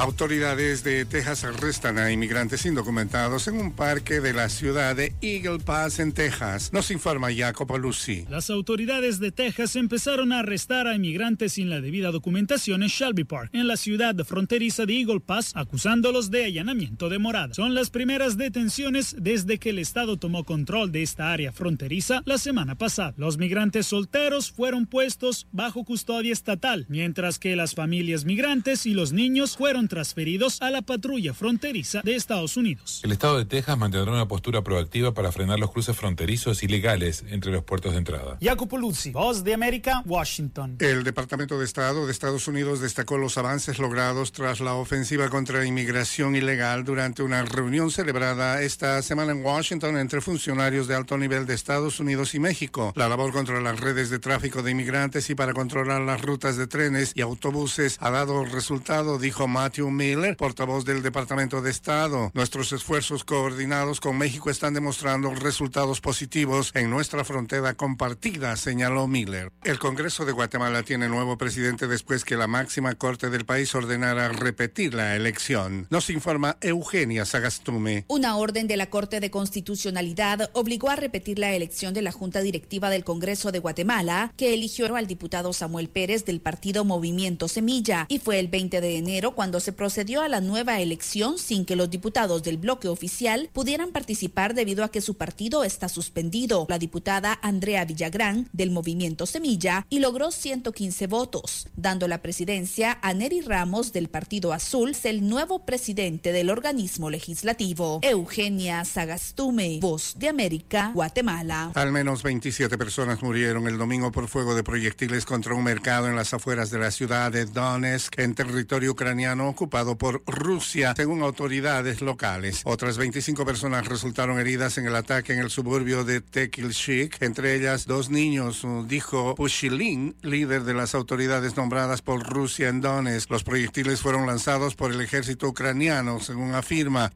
Autoridades de Texas arrestan a inmigrantes indocumentados en un parque de la ciudad de Eagle Pass en Texas. Nos informa Jacopo Lucy. Las autoridades de Texas empezaron a arrestar a inmigrantes sin la debida documentación en Shelby Park, en la ciudad fronteriza de Eagle Pass, acusándolos de allanamiento de morada. Son las primeras detenciones desde que el Estado tomó control de esta área fronteriza la semana pasada. Los migrantes solteros fueron puestos bajo custodia estatal, mientras que las familias migrantes y los niños fueron transferidos a la patrulla fronteriza de Estados Unidos. El Estado de Texas mantendrá una postura proactiva para frenar los cruces fronterizos ilegales entre los puertos de entrada. Jacopo Luzzi, Voz de América, Washington. El Departamento de Estado de Estados Unidos destacó los avances logrados tras la ofensiva contra la inmigración ilegal durante una reunión celebrada esta semana en Washington entre funcionarios de alto nivel de Estados Unidos y México. La labor contra las redes de tráfico de inmigrantes y para controlar las rutas de trenes y autobuses ha dado resultado, dijo Matthew Miller, portavoz del Departamento de Estado. Nuestros esfuerzos coordinados con México están demostrando resultados positivos en nuestra frontera compartida, señaló Miller. El Congreso de Guatemala tiene nuevo presidente después que la máxima corte del país ordenara repetir la elección. Nos informa Eugenia Sagastume. Una orden de la Corte de Constitucionalidad obligó a repetir la elección de la Junta Directiva del Congreso de Guatemala, que eligió al diputado Samuel Pérez del partido Movimiento Semilla, y fue el 20 de enero cuando se procedió a la nueva elección sin que los diputados del bloque oficial pudieran participar debido a que su partido está suspendido. La diputada Andrea Villagrán del Movimiento Semilla y logró 115 votos, dando la presidencia a Neri Ramos del Partido Azul, el nuevo presidente del organismo legislativo. Eugenia Sagastume, Voz de América, Guatemala. Al menos 27 personas murieron el domingo por fuego de proyectiles contra un mercado en las afueras de la ciudad de Donetsk, en territorio ucraniano ocupado por Rusia, según autoridades locales. Otras 25 personas resultaron heridas en el ataque en el suburbio de Tekilshik, entre ellas dos niños, dijo Pushilin, líder de las autoridades nombradas por Rusia en Donetsk. Los proyectiles fueron lanzados por el ejército ucraniano, según afirma.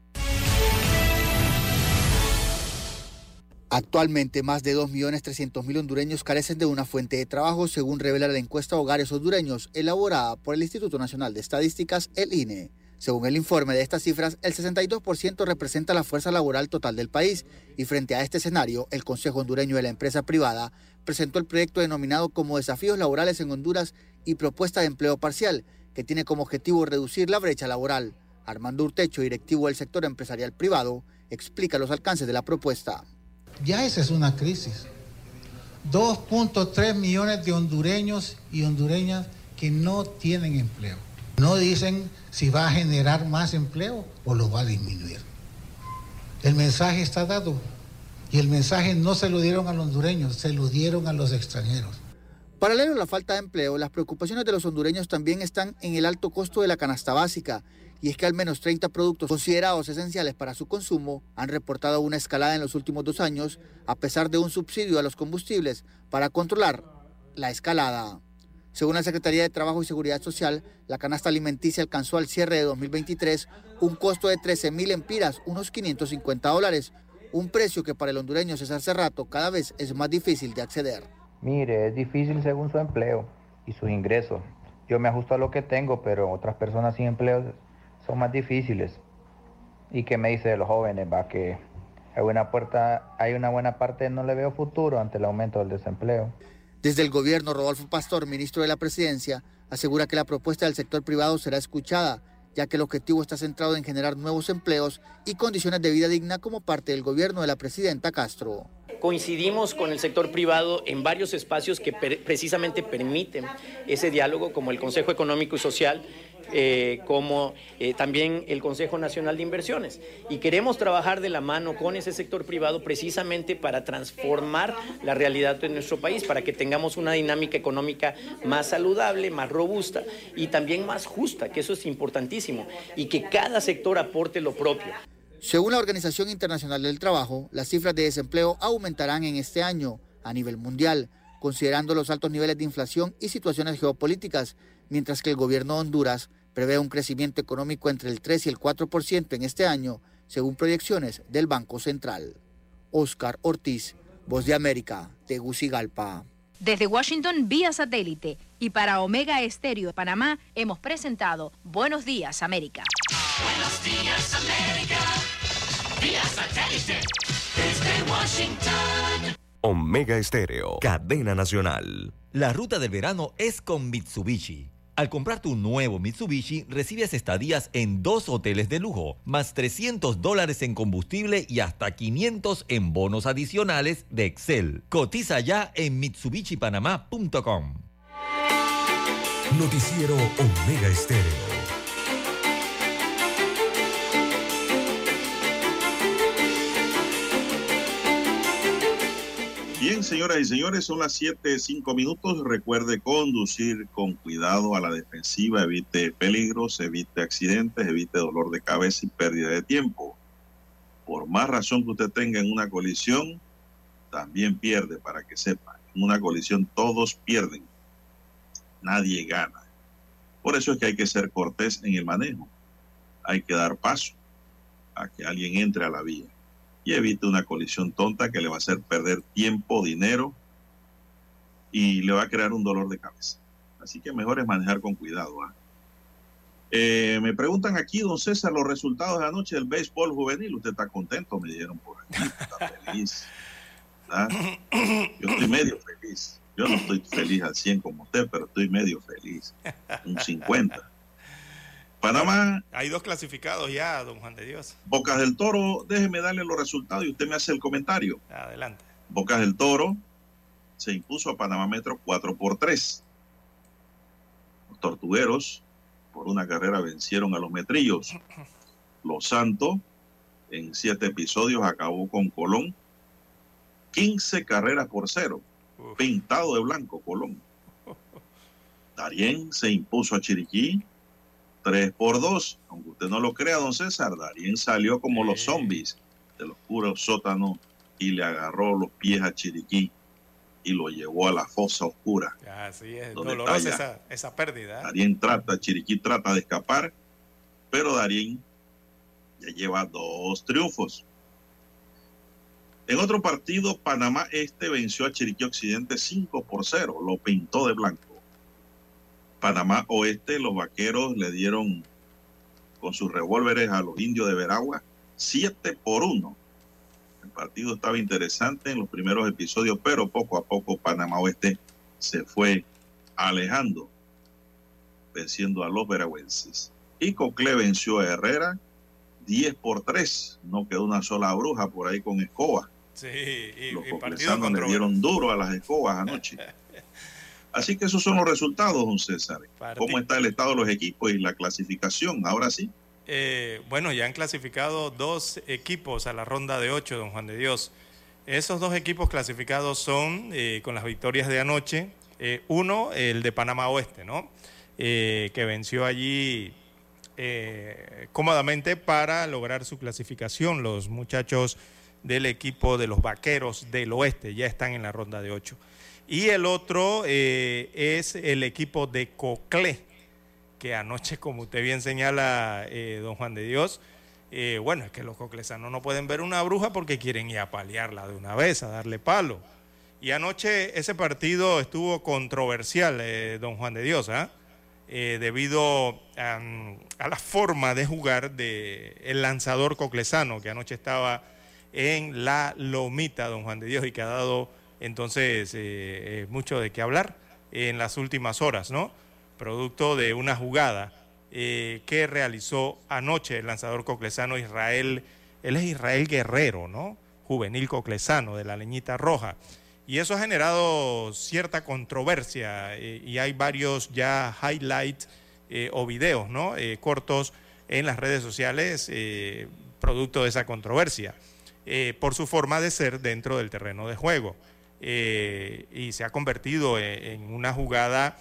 Actualmente, más de 2.300.000 hondureños carecen de una fuente de trabajo, según revela la encuesta Hogares Hondureños, elaborada por el Instituto Nacional de Estadísticas, el INE. Según el informe de estas cifras, el 62% representa la fuerza laboral total del país y frente a este escenario, el Consejo Hondureño de la Empresa Privada presentó el proyecto denominado como Desafíos Laborales en Honduras y Propuesta de Empleo Parcial, que tiene como objetivo reducir la brecha laboral. Armando Urtecho, directivo del sector empresarial privado, explica los alcances de la propuesta. Ya esa es una crisis. 2.3 millones de hondureños y hondureñas que no tienen empleo. No dicen si va a generar más empleo o lo va a disminuir. El mensaje está dado y el mensaje no se lo dieron a los hondureños, se lo dieron a los extranjeros. Paralelo a la falta de empleo, las preocupaciones de los hondureños también están en el alto costo de la canasta básica, y es que al menos 30 productos considerados esenciales para su consumo han reportado una escalada en los últimos dos años, a pesar de un subsidio a los combustibles para controlar la escalada. Según la Secretaría de Trabajo y Seguridad Social, la canasta alimenticia alcanzó al cierre de 2023 un costo de 13 mil empiras, unos 550 dólares, un precio que para el hondureño César Cerrato cada vez es más difícil de acceder. Mire, es difícil según su empleo y sus ingresos. Yo me ajusto a lo que tengo, pero otras personas sin empleo son más difíciles. ¿Y qué me dice de los jóvenes? Va que hay una puerta, hay una buena parte, no le veo futuro ante el aumento del desempleo. Desde el gobierno, Rodolfo Pastor, ministro de la Presidencia, asegura que la propuesta del sector privado será escuchada, ya que el objetivo está centrado en generar nuevos empleos y condiciones de vida digna como parte del gobierno de la presidenta Castro. Coincidimos con el sector privado en varios espacios que precisamente permiten ese diálogo, como el Consejo Económico y Social, eh, como eh, también el Consejo Nacional de Inversiones. Y queremos trabajar de la mano con ese sector privado precisamente para transformar la realidad de nuestro país, para que tengamos una dinámica económica más saludable, más robusta y también más justa, que eso es importantísimo, y que cada sector aporte lo propio. Según la Organización Internacional del Trabajo, las cifras de desempleo aumentarán en este año a nivel mundial, considerando los altos niveles de inflación y situaciones geopolíticas, mientras que el gobierno de Honduras prevé un crecimiento económico entre el 3 y el 4% en este año, según proyecciones del Banco Central. Oscar Ortiz, Voz de América, Tegucigalpa. Desde Washington, vía satélite. Y para Omega Estéreo de Panamá, hemos presentado Buenos Días, América. Buenos Días, América. Vía satélite. Desde Washington. Omega Estéreo, cadena nacional. La ruta del verano es con Mitsubishi. Al comprar tu nuevo Mitsubishi, recibes estadías en dos hoteles de lujo, más 300 dólares en combustible y hasta 500 en bonos adicionales de Excel. Cotiza ya en mitsubishipanamá.com. Noticiero Omega Estéreo. Señoras y señores, son las 7, 5 minutos. Recuerde conducir con cuidado a la defensiva, evite peligros, evite accidentes, evite dolor de cabeza y pérdida de tiempo. Por más razón que usted tenga en una colisión, también pierde, para que sepa. En una colisión todos pierden, nadie gana. Por eso es que hay que ser cortés en el manejo. Hay que dar paso a que alguien entre a la vía y evite una colisión tonta que le va a hacer perder tiempo, dinero y le va a crear un dolor de cabeza. Así que mejor es manejar con cuidado. ¿ah? Eh, me preguntan aquí, don César, los resultados de anoche del béisbol juvenil. Usted está contento, me dijeron por aquí. Está feliz. Yo estoy medio feliz. Yo no estoy feliz al 100 como usted, pero estoy medio feliz. Un 50. Panamá. Hay dos clasificados ya, don Juan de Dios. Bocas del Toro, déjeme darle los resultados y usted me hace el comentario. Adelante. Bocas del Toro se impuso a Panamá Metro 4 por 3. Los tortugueros, por una carrera, vencieron a los metrillos. Los Santos, en siete episodios, acabó con Colón. 15 carreras por cero. Pintado de blanco, Colón. Darien se impuso a Chiriquí 3 por 2. Aunque usted no lo crea, don César, Darien salió como los zombies del oscuro sótano y le agarró los pies a Chiriquí y lo llevó a la fosa oscura. Así es, dolorosa esa, esa, pérdida. Darien trata, Chiriquí trata de escapar, pero Darien ya lleva dos triunfos. En otro partido, Panamá Este venció a Chiriquí Occidente 5 por 0, lo pintó de blanco. Panamá Oeste, los vaqueros le dieron con sus revólveres a los indios de Veragua, 7 por 1. El partido estaba interesante en los primeros episodios, pero poco a poco Panamá Oeste se fue alejando, venciendo a los veragüenses. Y Cocle venció a Herrera 10 por 3. No quedó una sola bruja por ahí con escoba. Sí, y, Los y partido le dieron duro a las escobas anoche. Así que esos son los resultados, don César. ¿Cómo está el estado de los equipos y la clasificación? Ahora sí. Eh, bueno, ya han clasificado dos equipos a la ronda de ocho, don Juan de Dios. Esos dos equipos clasificados son, eh, con las victorias de anoche, eh, uno, el de Panamá Oeste, ¿no? Eh, que venció allí cómodamente para lograr su clasificación. Los muchachos del equipo de los Vaqueros del Oeste ya están en la ronda de ocho. Y el otro eh, es el equipo de Coclé, que anoche, como usted bien señala, eh, don Juan de Dios, eh, bueno, es que los coclesanos no pueden ver una bruja porque quieren ir a paliarla de una vez, a darle palo. Y anoche ese partido estuvo controversial, don Juan de Dios, ¿ah? Debido a, a la forma de jugar del el lanzador coclesano, que anoche estaba en la lomita, don Juan de Dios, y que ha dado entonces eh, eh, mucho de qué hablar en las últimas horas, ¿no? Producto de una jugada eh, que realizó anoche el lanzador coclesano Israel, él es Israel Guerrero, ¿no? Juvenil coclesano de la leñita roja. Y eso ha generado cierta controversia y hay varios ya highlights o videos, ¿no? Cortos en las redes sociales producto de esa controversia por su forma de ser dentro del terreno de juego. Eh, y se ha convertido en, en una jugada,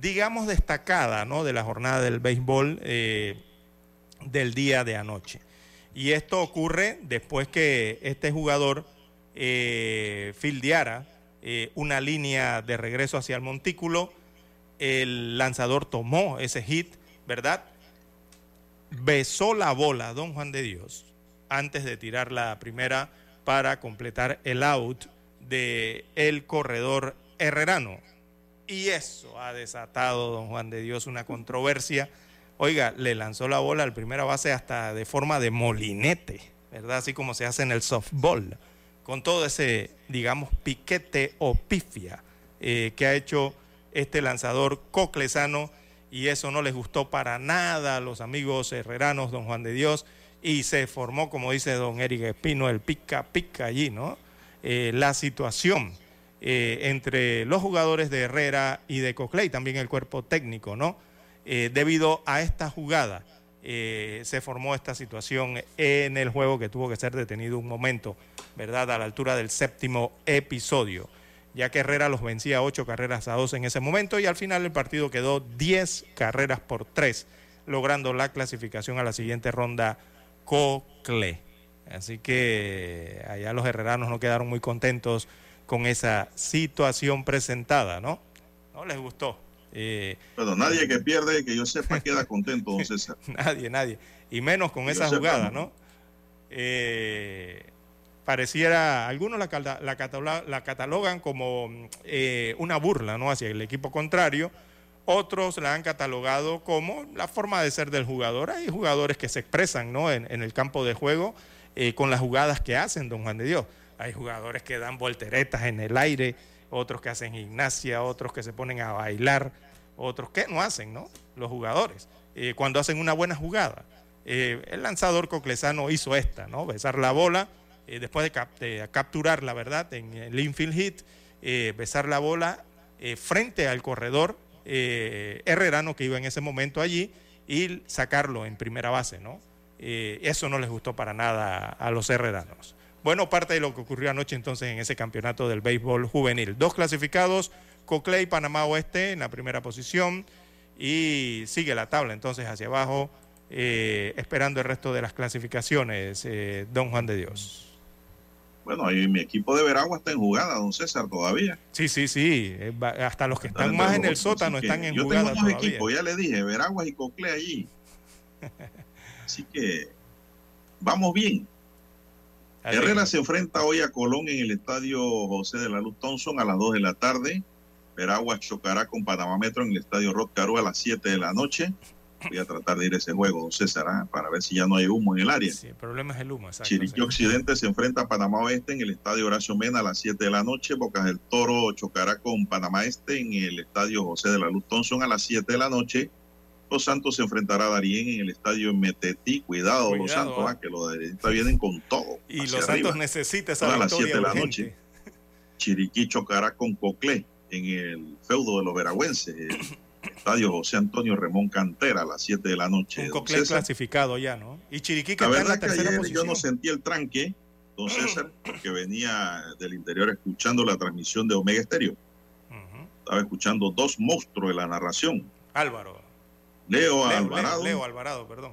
digamos, destacada ¿no? de la jornada del béisbol eh, del día de anoche. Y esto ocurre después que este jugador eh, fildeara eh, una línea de regreso hacia el montículo. El lanzador tomó ese hit, ¿verdad? Besó la bola, don Juan de Dios, antes de tirar la primera para completar el out de el corredor herrerano. Y eso ha desatado, don Juan de Dios, una controversia. Oiga, le lanzó la bola al primera base hasta de forma de molinete, ¿verdad? Así como se hace en el softball, con todo ese, digamos, piquete o pifia eh, que ha hecho este lanzador coclesano y eso no les gustó para nada a los amigos herreranos, don Juan de Dios, y se formó, como dice don Eric Espino, el pica pica allí, ¿no? Eh, la situación eh, entre los jugadores de Herrera y de Coclé, y también el cuerpo técnico, ¿no? Eh, debido a esta jugada se formó esta situación en el juego que tuvo que ser detenido un momento, ¿verdad? A la altura del séptimo episodio, ya que Herrera los vencía ocho carreras a dos en ese momento y al final el partido quedó 10 carreras por tres, logrando la clasificación a la siguiente ronda Cocle. Así que allá los herreranos no quedaron muy contentos con esa situación presentada, ¿no? No les gustó. Eh, Pero nadie que pierde, que yo sepa, queda contento, don César. nadie, nadie. Y menos con esa jugada, no. ¿no? Eh, pareciera, algunos la, la la catalogan como eh, una burla, ¿no? Hacia el equipo contrario. Otros la han catalogado como la forma de ser del jugador. Hay jugadores que se expresan, ¿no? En, en el campo de juego eh, con las jugadas que hacen, don Juan de Dios. Hay jugadores que dan volteretas en el aire, otros que hacen gimnasia, otros que se ponen a bailar, otros que no hacen, ¿no? Los jugadores, eh, cuando hacen una buena jugada. Eh, el lanzador coclesano hizo esta, ¿no? Besar la bola, eh, después de, cap- de capturar, la verdad, en el infield hit, besar la bola frente al corredor herrerano que iba en ese momento allí y sacarlo en primera base, ¿no? Eh, eso no les gustó para nada a los herreranos. Bueno, parte de lo que ocurrió anoche entonces en ese campeonato del béisbol juvenil. Dos clasificados, Coclé y Panamá Oeste en la primera posición y sigue la tabla entonces hacia abajo, eh, esperando el resto de las clasificaciones, eh, don Juan de Dios. Bueno, y mi equipo de Veragua está en jugada, don César, todavía. Sí, sí, sí, eh, hasta los que están más en el sótano están en Yo jugada tengo dos equipos, ya le dije, Veraguas y Cocle allí. Así que vamos bien. Así Herrera se enfrenta hoy a Colón en el estadio José de la Luz Thompson a las 2 de la tarde. Veraguas chocará con Panamá Metro en el estadio Rod Caru a las 7 de la noche. Voy a tratar de ir a ese juego, César, ¿ah? para ver si ya no hay humo en el área. Sí, el problema es el humo, exacto. Chiriquí Occidente se enfrenta a Panamá Oeste en el Estadio Horacio Mena a las 7 de la noche. Bocas del Toro chocará con Panamá Este en el Estadio José de la Luz Thompson a las 7 de la noche. Los Santos se enfrentará a Darien en el Estadio Metetí. Cuidado, los Santos, ¿ah? ¿ah? que los de vienen con todo. Y los arriba. Santos necesita esa a las 7 victoria de la urgente. noche. Chiriquí chocará con Coclé en el feudo de los veragüenses. el Estadio José Antonio Remón Cantera a las 7 de la noche. Un Coclé clasificado ya, ¿no? Y Chiriquí que La está en la verdad que tercera ayer posición. yo no sentí el tranque, don César, porque venía del interior escuchando la transmisión de Omega Estéreo. Estaba escuchando dos monstruos de la narración, Álvaro. Leo, Leo, Alvarado Leo, Leo Alvarado, perdón.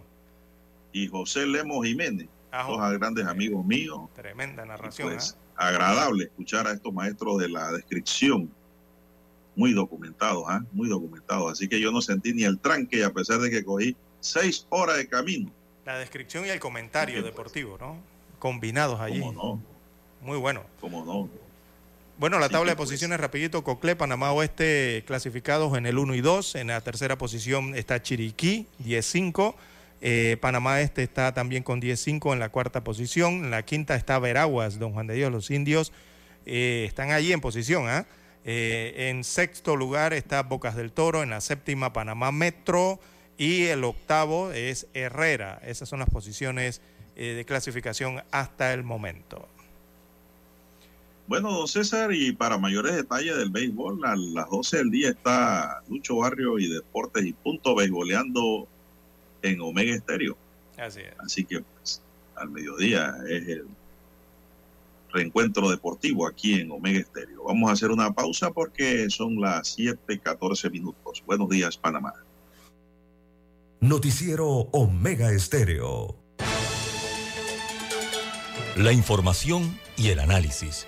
y José Lemos Jiménez, Ajá. dos grandes amigos míos. Tremenda narración. Pues ¿ah? agradable escuchar a estos maestros de la descripción. Muy documentados, ¿ah? muy documentados. Así que yo no sentí ni el tranque, a pesar de que cogí seis horas de camino. La descripción y el comentario deportivo, ¿no? Combinados allí. ¿Cómo no? Muy bueno. ¿Cómo no? Bueno, la tabla de pues. posiciones rapidito, Coclé, Panamá Oeste clasificados en el 1 y 2. En la tercera posición está Chiriquí, 10-5. Eh, Panamá Este está también con 10-5 en la cuarta posición. En la quinta está Veraguas, Don Juan de Dios, los indios. eh, están allí en posición. ¿ah? Eh, en sexto lugar está Bocas del Toro. En la séptima, Panamá Metro. Y el octavo es Herrera. Esas son las posiciones eh, de clasificación hasta el momento. Bueno, don César, y para mayores detalles del béisbol, a las 12 del día está Lucho Barrio y Deportes y Punto beisboleando en Omega Estéreo. Así es. Así que pues, al mediodía es el reencuentro deportivo aquí en Omega Estéreo. Vamos a hacer una pausa porque son las 7:14 minutos. Buenos días, Panamá. Noticiero Omega Estéreo. La información y el análisis.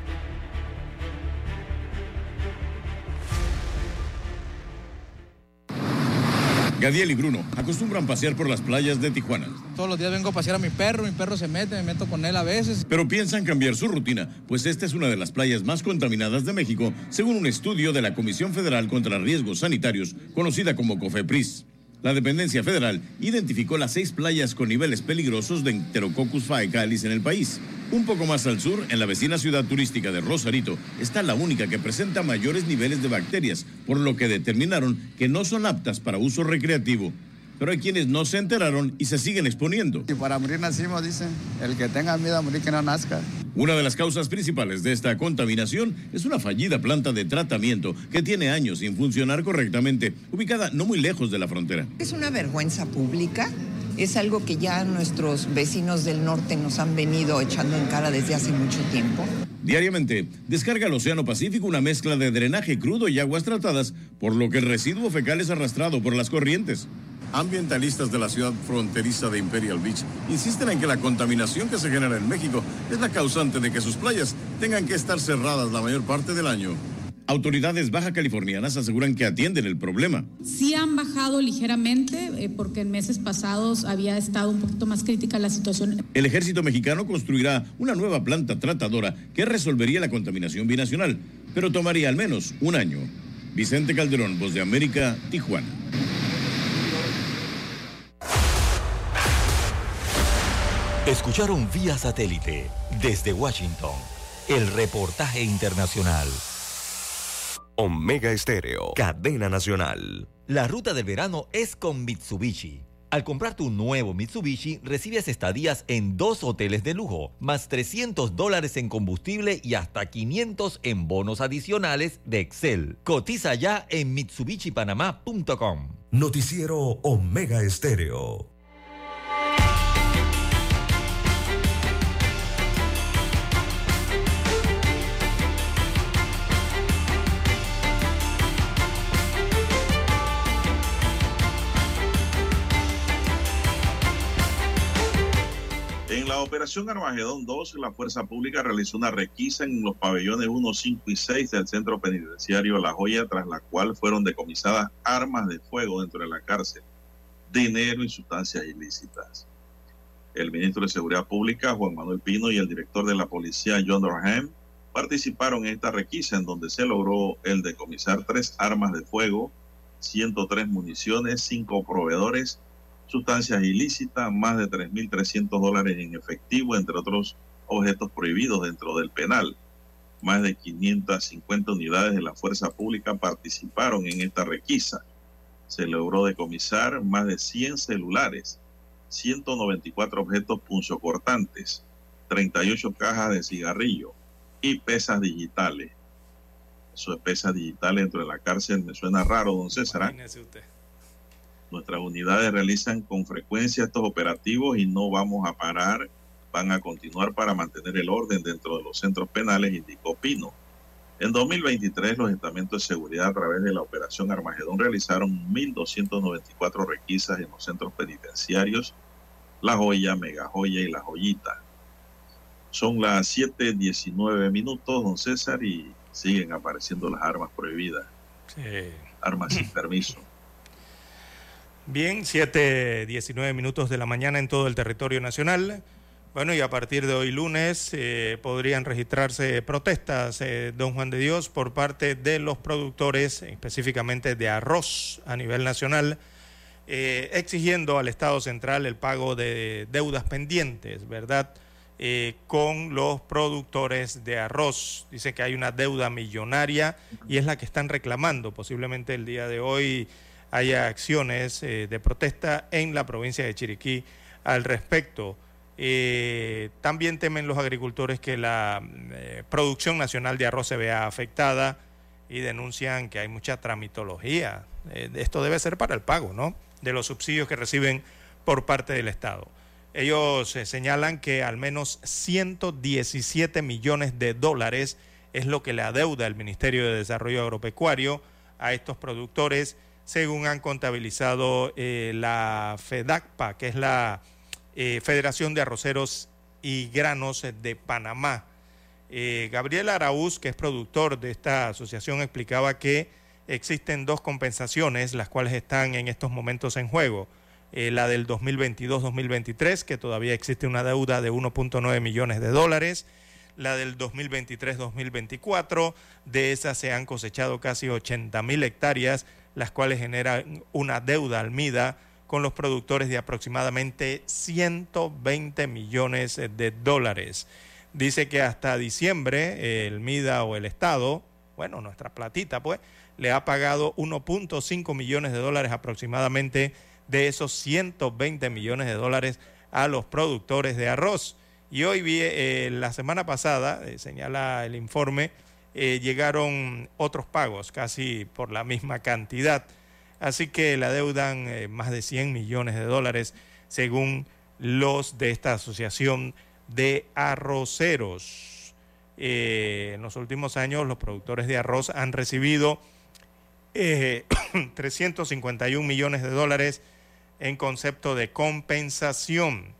Gadiel y Bruno acostumbran pasear por las playas de Tijuana, Todos los días vengo a pasear a mi perro, mi perro se mete, me meto con él a veces. pero piensan cambiar su rutina, pues esta es una de las playas más contaminadas de México, según un estudio de la Comisión Federal contra Riesgos Sanitarios, conocida como COFEPRIS. La dependencia federal identificó las seis playas con niveles peligrosos de Enterococcus faecalis en el país. Un poco más al sur, en la vecina ciudad turística de Rosarito, está la única que presenta mayores niveles de bacterias, por lo que determinaron que no son aptas para uso recreativo. Pero hay quienes no se enteraron y se siguen exponiendo. Y para morir nacimos, dicen. El que tenga miedo a morir que no nazca. Una de las causas principales de esta contaminación es una fallida planta de tratamiento que tiene años sin funcionar correctamente, ubicada no muy lejos de la frontera. Es una vergüenza pública. Es algo que ya nuestros vecinos del norte nos han venido echando en cara desde hace mucho tiempo. Diariamente descarga al Océano Pacífico una mezcla de drenaje crudo y aguas tratadas, por lo que el residuo fecal es arrastrado por las corrientes. Ambientalistas de la ciudad fronteriza de Imperial Beach insisten en que la contaminación que se genera en México es la causante de que sus playas tengan que estar cerradas la mayor parte del año. Autoridades baja californianas aseguran que atienden el problema. Sí han bajado ligeramente, eh, porque en meses pasados había estado un poquito más crítica la situación. El ejército mexicano construirá una nueva planta tratadora que resolvería la contaminación binacional, pero tomaría al menos un año. Vicente Calderón, Voz de América, Tijuana. Escucharon vía satélite desde Washington el reportaje internacional. Omega Estéreo, cadena nacional. La ruta del verano es con Mitsubishi. Al comprar tu nuevo Mitsubishi, recibes estadías en dos hoteles de lujo, más 300 dólares en combustible y hasta 500 en bonos adicionales de Excel. Cotiza ya en MitsubishiPanamá.com. Noticiero Omega Estéreo. Operación Armagedón 2, la Fuerza Pública realizó una requisa en los pabellones 1, 5 y 6 del Centro Penitenciario La Joya, tras la cual fueron decomisadas armas de fuego dentro de la cárcel, dinero y sustancias ilícitas. El ministro de Seguridad Pública, Juan Manuel Pino, y el director de la policía, John Dorham, participaron en esta requisa en donde se logró el decomisar tres armas de fuego, 103 municiones, cinco proveedores, sustancias ilícitas, más de 3.300 dólares en efectivo, entre otros objetos prohibidos dentro del penal. Más de 550 unidades de la fuerza pública participaron en esta requisa. Se logró decomisar más de 100 celulares, 194 objetos punzocortantes, 38 cajas de cigarrillo y pesas digitales. Eso de pesas digitales dentro de la cárcel me suena raro, don César. ¿ah? Nuestras unidades realizan con frecuencia estos operativos y no vamos a parar, van a continuar para mantener el orden dentro de los centros penales, indicó Pino. En 2023, los estamentos de seguridad a través de la operación Armagedón realizaron 1.294 requisas en los centros penitenciarios, La Joya, Mega Joya y La Joyita. Son las 7.19 minutos, don César, y siguen apareciendo las armas prohibidas. Armas sin permiso. Bien, 7.19 minutos de la mañana en todo el territorio nacional. Bueno, y a partir de hoy lunes eh, podrían registrarse protestas, eh, don Juan de Dios, por parte de los productores, específicamente de arroz a nivel nacional, eh, exigiendo al Estado central el pago de deudas pendientes, ¿verdad? con los productores de arroz. Dice que hay una deuda millonaria y es la que están reclamando. Posiblemente el día de hoy haya acciones eh, de protesta en la provincia de Chiriquí al respecto. Eh, también temen los agricultores que la eh, producción nacional de arroz se vea afectada y denuncian que hay mucha tramitología. esto debe ser para el pago, ¿no? De los subsidios que reciben por parte del Estado. Ellos señalan que al menos 117 millones de dólares es lo que le adeuda el Ministerio de Desarrollo Agropecuario a estos productores según han contabilizado eh, la FEDACPA, que es la eh, Federación de Arroceros y Granos de Panamá. Eh, Gabriel Araúz, que es productor de esta asociación, explicaba que existen dos compensaciones, las cuales están en estos momentos en juego. la del 2022-2023, que todavía existe una deuda de 1.9 millones de dólares. La del 2023-2024, de esas se han cosechado casi 80 mil hectáreas las cuales generan una deuda al MIDA con los productores de aproximadamente 120 millones de dólares. Dice que hasta diciembre el MIDA o el Estado, bueno, nuestra platita pues, le ha pagado 1.5 millones de dólares aproximadamente de esos 120 millones de dólares a los productores de arroz. Y hoy eh, la semana pasada, eh, señala el informe, eh, llegaron otros pagos, casi por la misma cantidad. Así que le adeudan eh, más de 100 millones de dólares, según los de esta asociación de arroceros. Eh, en los últimos años, los productores de arroz han recibido 351 millones de dólares en concepto de compensación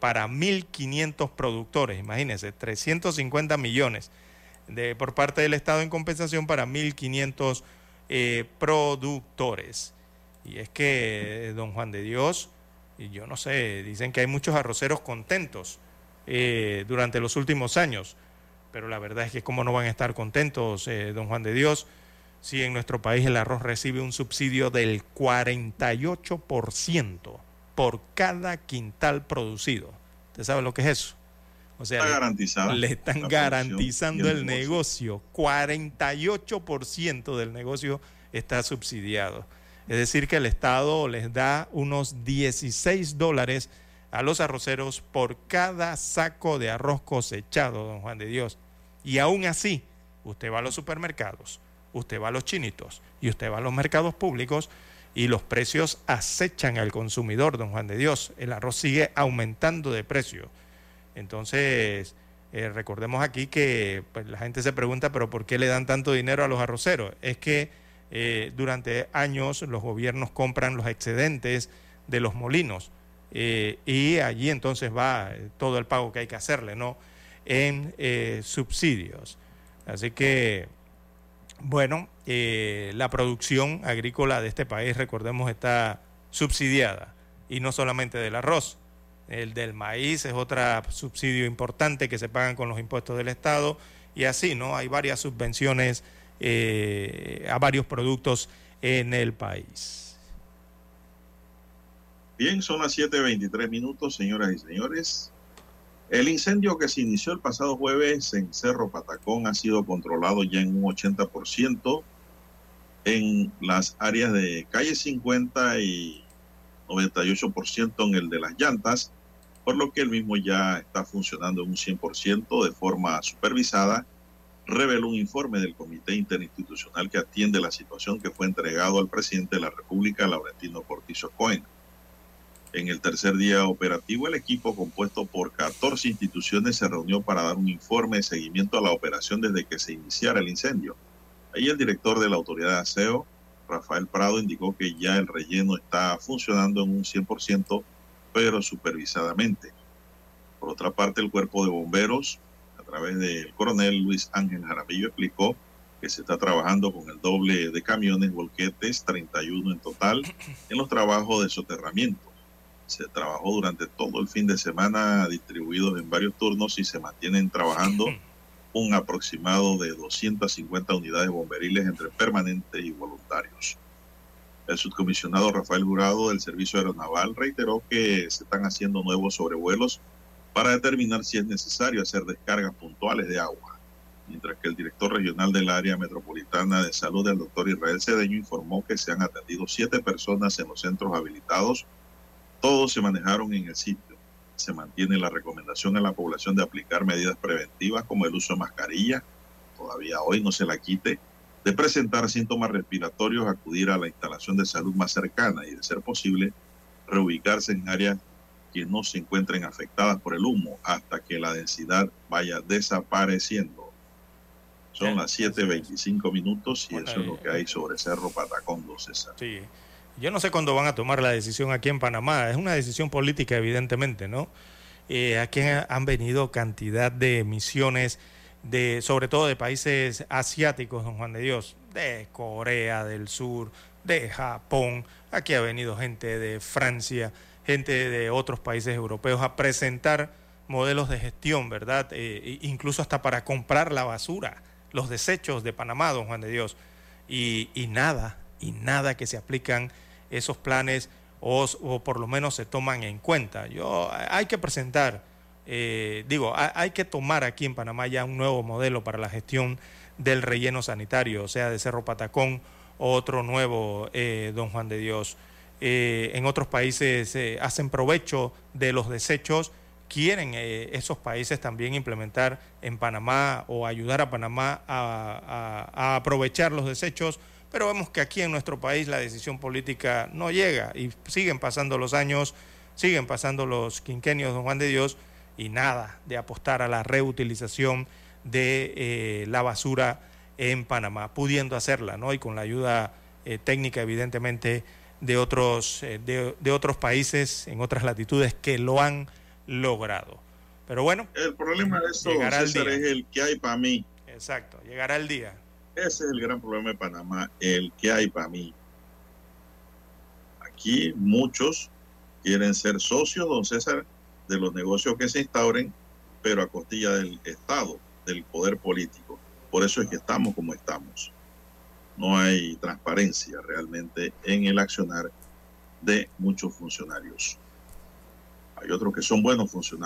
para 1.500 productores. Imagínense, 350 millones de, por parte del Estado en compensación para 1.500 eh, productores. Y es que, eh, don Juan de Dios, y yo no sé, dicen que hay muchos arroceros contentos eh, durante los últimos años, pero la verdad es que cómo no van a estar contentos, don Juan de Dios, si en nuestro país el arroz recibe un subsidio del 48% por cada quintal producido. ¿Usted sabe lo que es eso? O sea, le, están garantizando el negocio. 48% del negocio está subsidiado. Es decir, que el Estado les da unos 16 dólares a los arroceros por cada saco de arroz cosechado, don Juan de Dios. Y aún así, usted va a los supermercados, usted va a los chinitos y usted va a los mercados públicos y los precios acechan al consumidor, don Juan de Dios. El arroz sigue aumentando de precio. Entonces, eh, recordemos aquí que pues, la gente se pregunta, pero ¿por qué le dan tanto dinero a los arroceros? Es que eh, durante años los gobiernos compran los excedentes de los molinos eh, y allí entonces va todo el pago que hay que hacerle, ¿no? En subsidios. Así que, bueno, la producción agrícola de este país, recordemos, está subsidiada, y no solamente del arroz. El del maíz es otro subsidio importante que se pagan con los impuestos del Estado y así, ¿no? Hay varias subvenciones eh, a varios productos en el país. Bien, son las 7.23 minutos, señoras y señores. El incendio que se inició el pasado jueves en Cerro Patacón ha sido controlado ya en un 80% en las áreas de calle 50 y 98% en el de las llantas, por lo que el mismo ya está funcionando en un 100% de forma supervisada, reveló un informe del Comité Interinstitucional que atiende la situación que fue entregado al presidente de la República, Laurentino Cortizo Cohen. En el tercer día operativo, el equipo compuesto por 14 instituciones se reunió para dar un informe de seguimiento a la operación desde que se iniciara el incendio. Ahí el director de la autoridad de aseo, Rafael Prado, indicó que ya el relleno está funcionando en un 100%, pero supervisadamente. Por otra parte, el cuerpo de bomberos, a través del coronel Luis Ángel Jaramillo, explicó que se está trabajando con el doble de camiones, volquetes, 31 en total, en los trabajos de soterramiento. Se trabajó durante todo el fin de semana, distribuidos en varios turnos y se mantienen trabajando un aproximado de 250 unidades bomberiles entre permanentes y voluntarios. El subcomisionado Rafael Jurado del Servicio Aeronaval reiteró que se están haciendo nuevos sobrevuelos para determinar si es necesario hacer descargas puntuales de agua, mientras que el director regional del área metropolitana de salud, el doctor Israel Cedeño, informó que se han atendido siete personas en los centros habilitados. Todos se manejaron en el sitio. Se mantiene la recomendación a la población de aplicar medidas preventivas como el uso de mascarilla, todavía hoy no se la quite, de presentar síntomas respiratorios, acudir a la instalación de salud más cercana y, de ser posible, reubicarse en áreas que no se encuentren afectadas por el humo hasta que la densidad vaya desapareciendo. Son las 7.25 minutos y eso es lo que hay sobre Cerro Patacón, César. Sí. Yo no sé cuándo van a tomar la decisión aquí en Panamá. Es una decisión política, evidentemente, ¿no? Eh, aquí han venido cantidad de misiones, de, sobre todo de países asiáticos, don Juan de Dios, de Corea del Sur, de Japón. Aquí ha venido gente de Francia, gente de otros países europeos a presentar modelos de gestión, ¿verdad? Eh, incluso hasta para comprar la basura, los desechos de Panamá, don Juan de Dios. Y, y nada, y nada que se aplican esos planes o, por lo menos se toman en cuenta. Yo, hay que presentar, eh, digo, hay, que tomar aquí en Panamá ya un nuevo modelo para la gestión del relleno sanitario, o sea, de Cerro Patacón, otro nuevo, eh, don Juan de Dios. Eh, en otros países hacen provecho de los desechos, quieren esos países también implementar en Panamá o ayudar a Panamá a aprovechar los desechos pero vemos que aquí en nuestro país la decisión política no llega y siguen pasando los años, siguen pasando los quinquenios, don Juan de Dios, y nada de apostar a la reutilización de eh, la basura en Panamá, pudiendo hacerla, ¿no? Y con la ayuda eh, técnica, evidentemente, de otros, eh, de, otros países en otras latitudes que lo han logrado. Pero bueno. El problema de eso, César, es el que hay para mí. Exacto, llegará el día. Ese es el gran problema de Panamá, el que hay para mí. Aquí muchos quieren ser socios, don César, de los negocios que se instauren, pero a costilla del Estado, del poder político. Por eso es que estamos como estamos. No hay transparencia realmente en el accionar de muchos funcionarios. Hay otros que son buenos funcionarios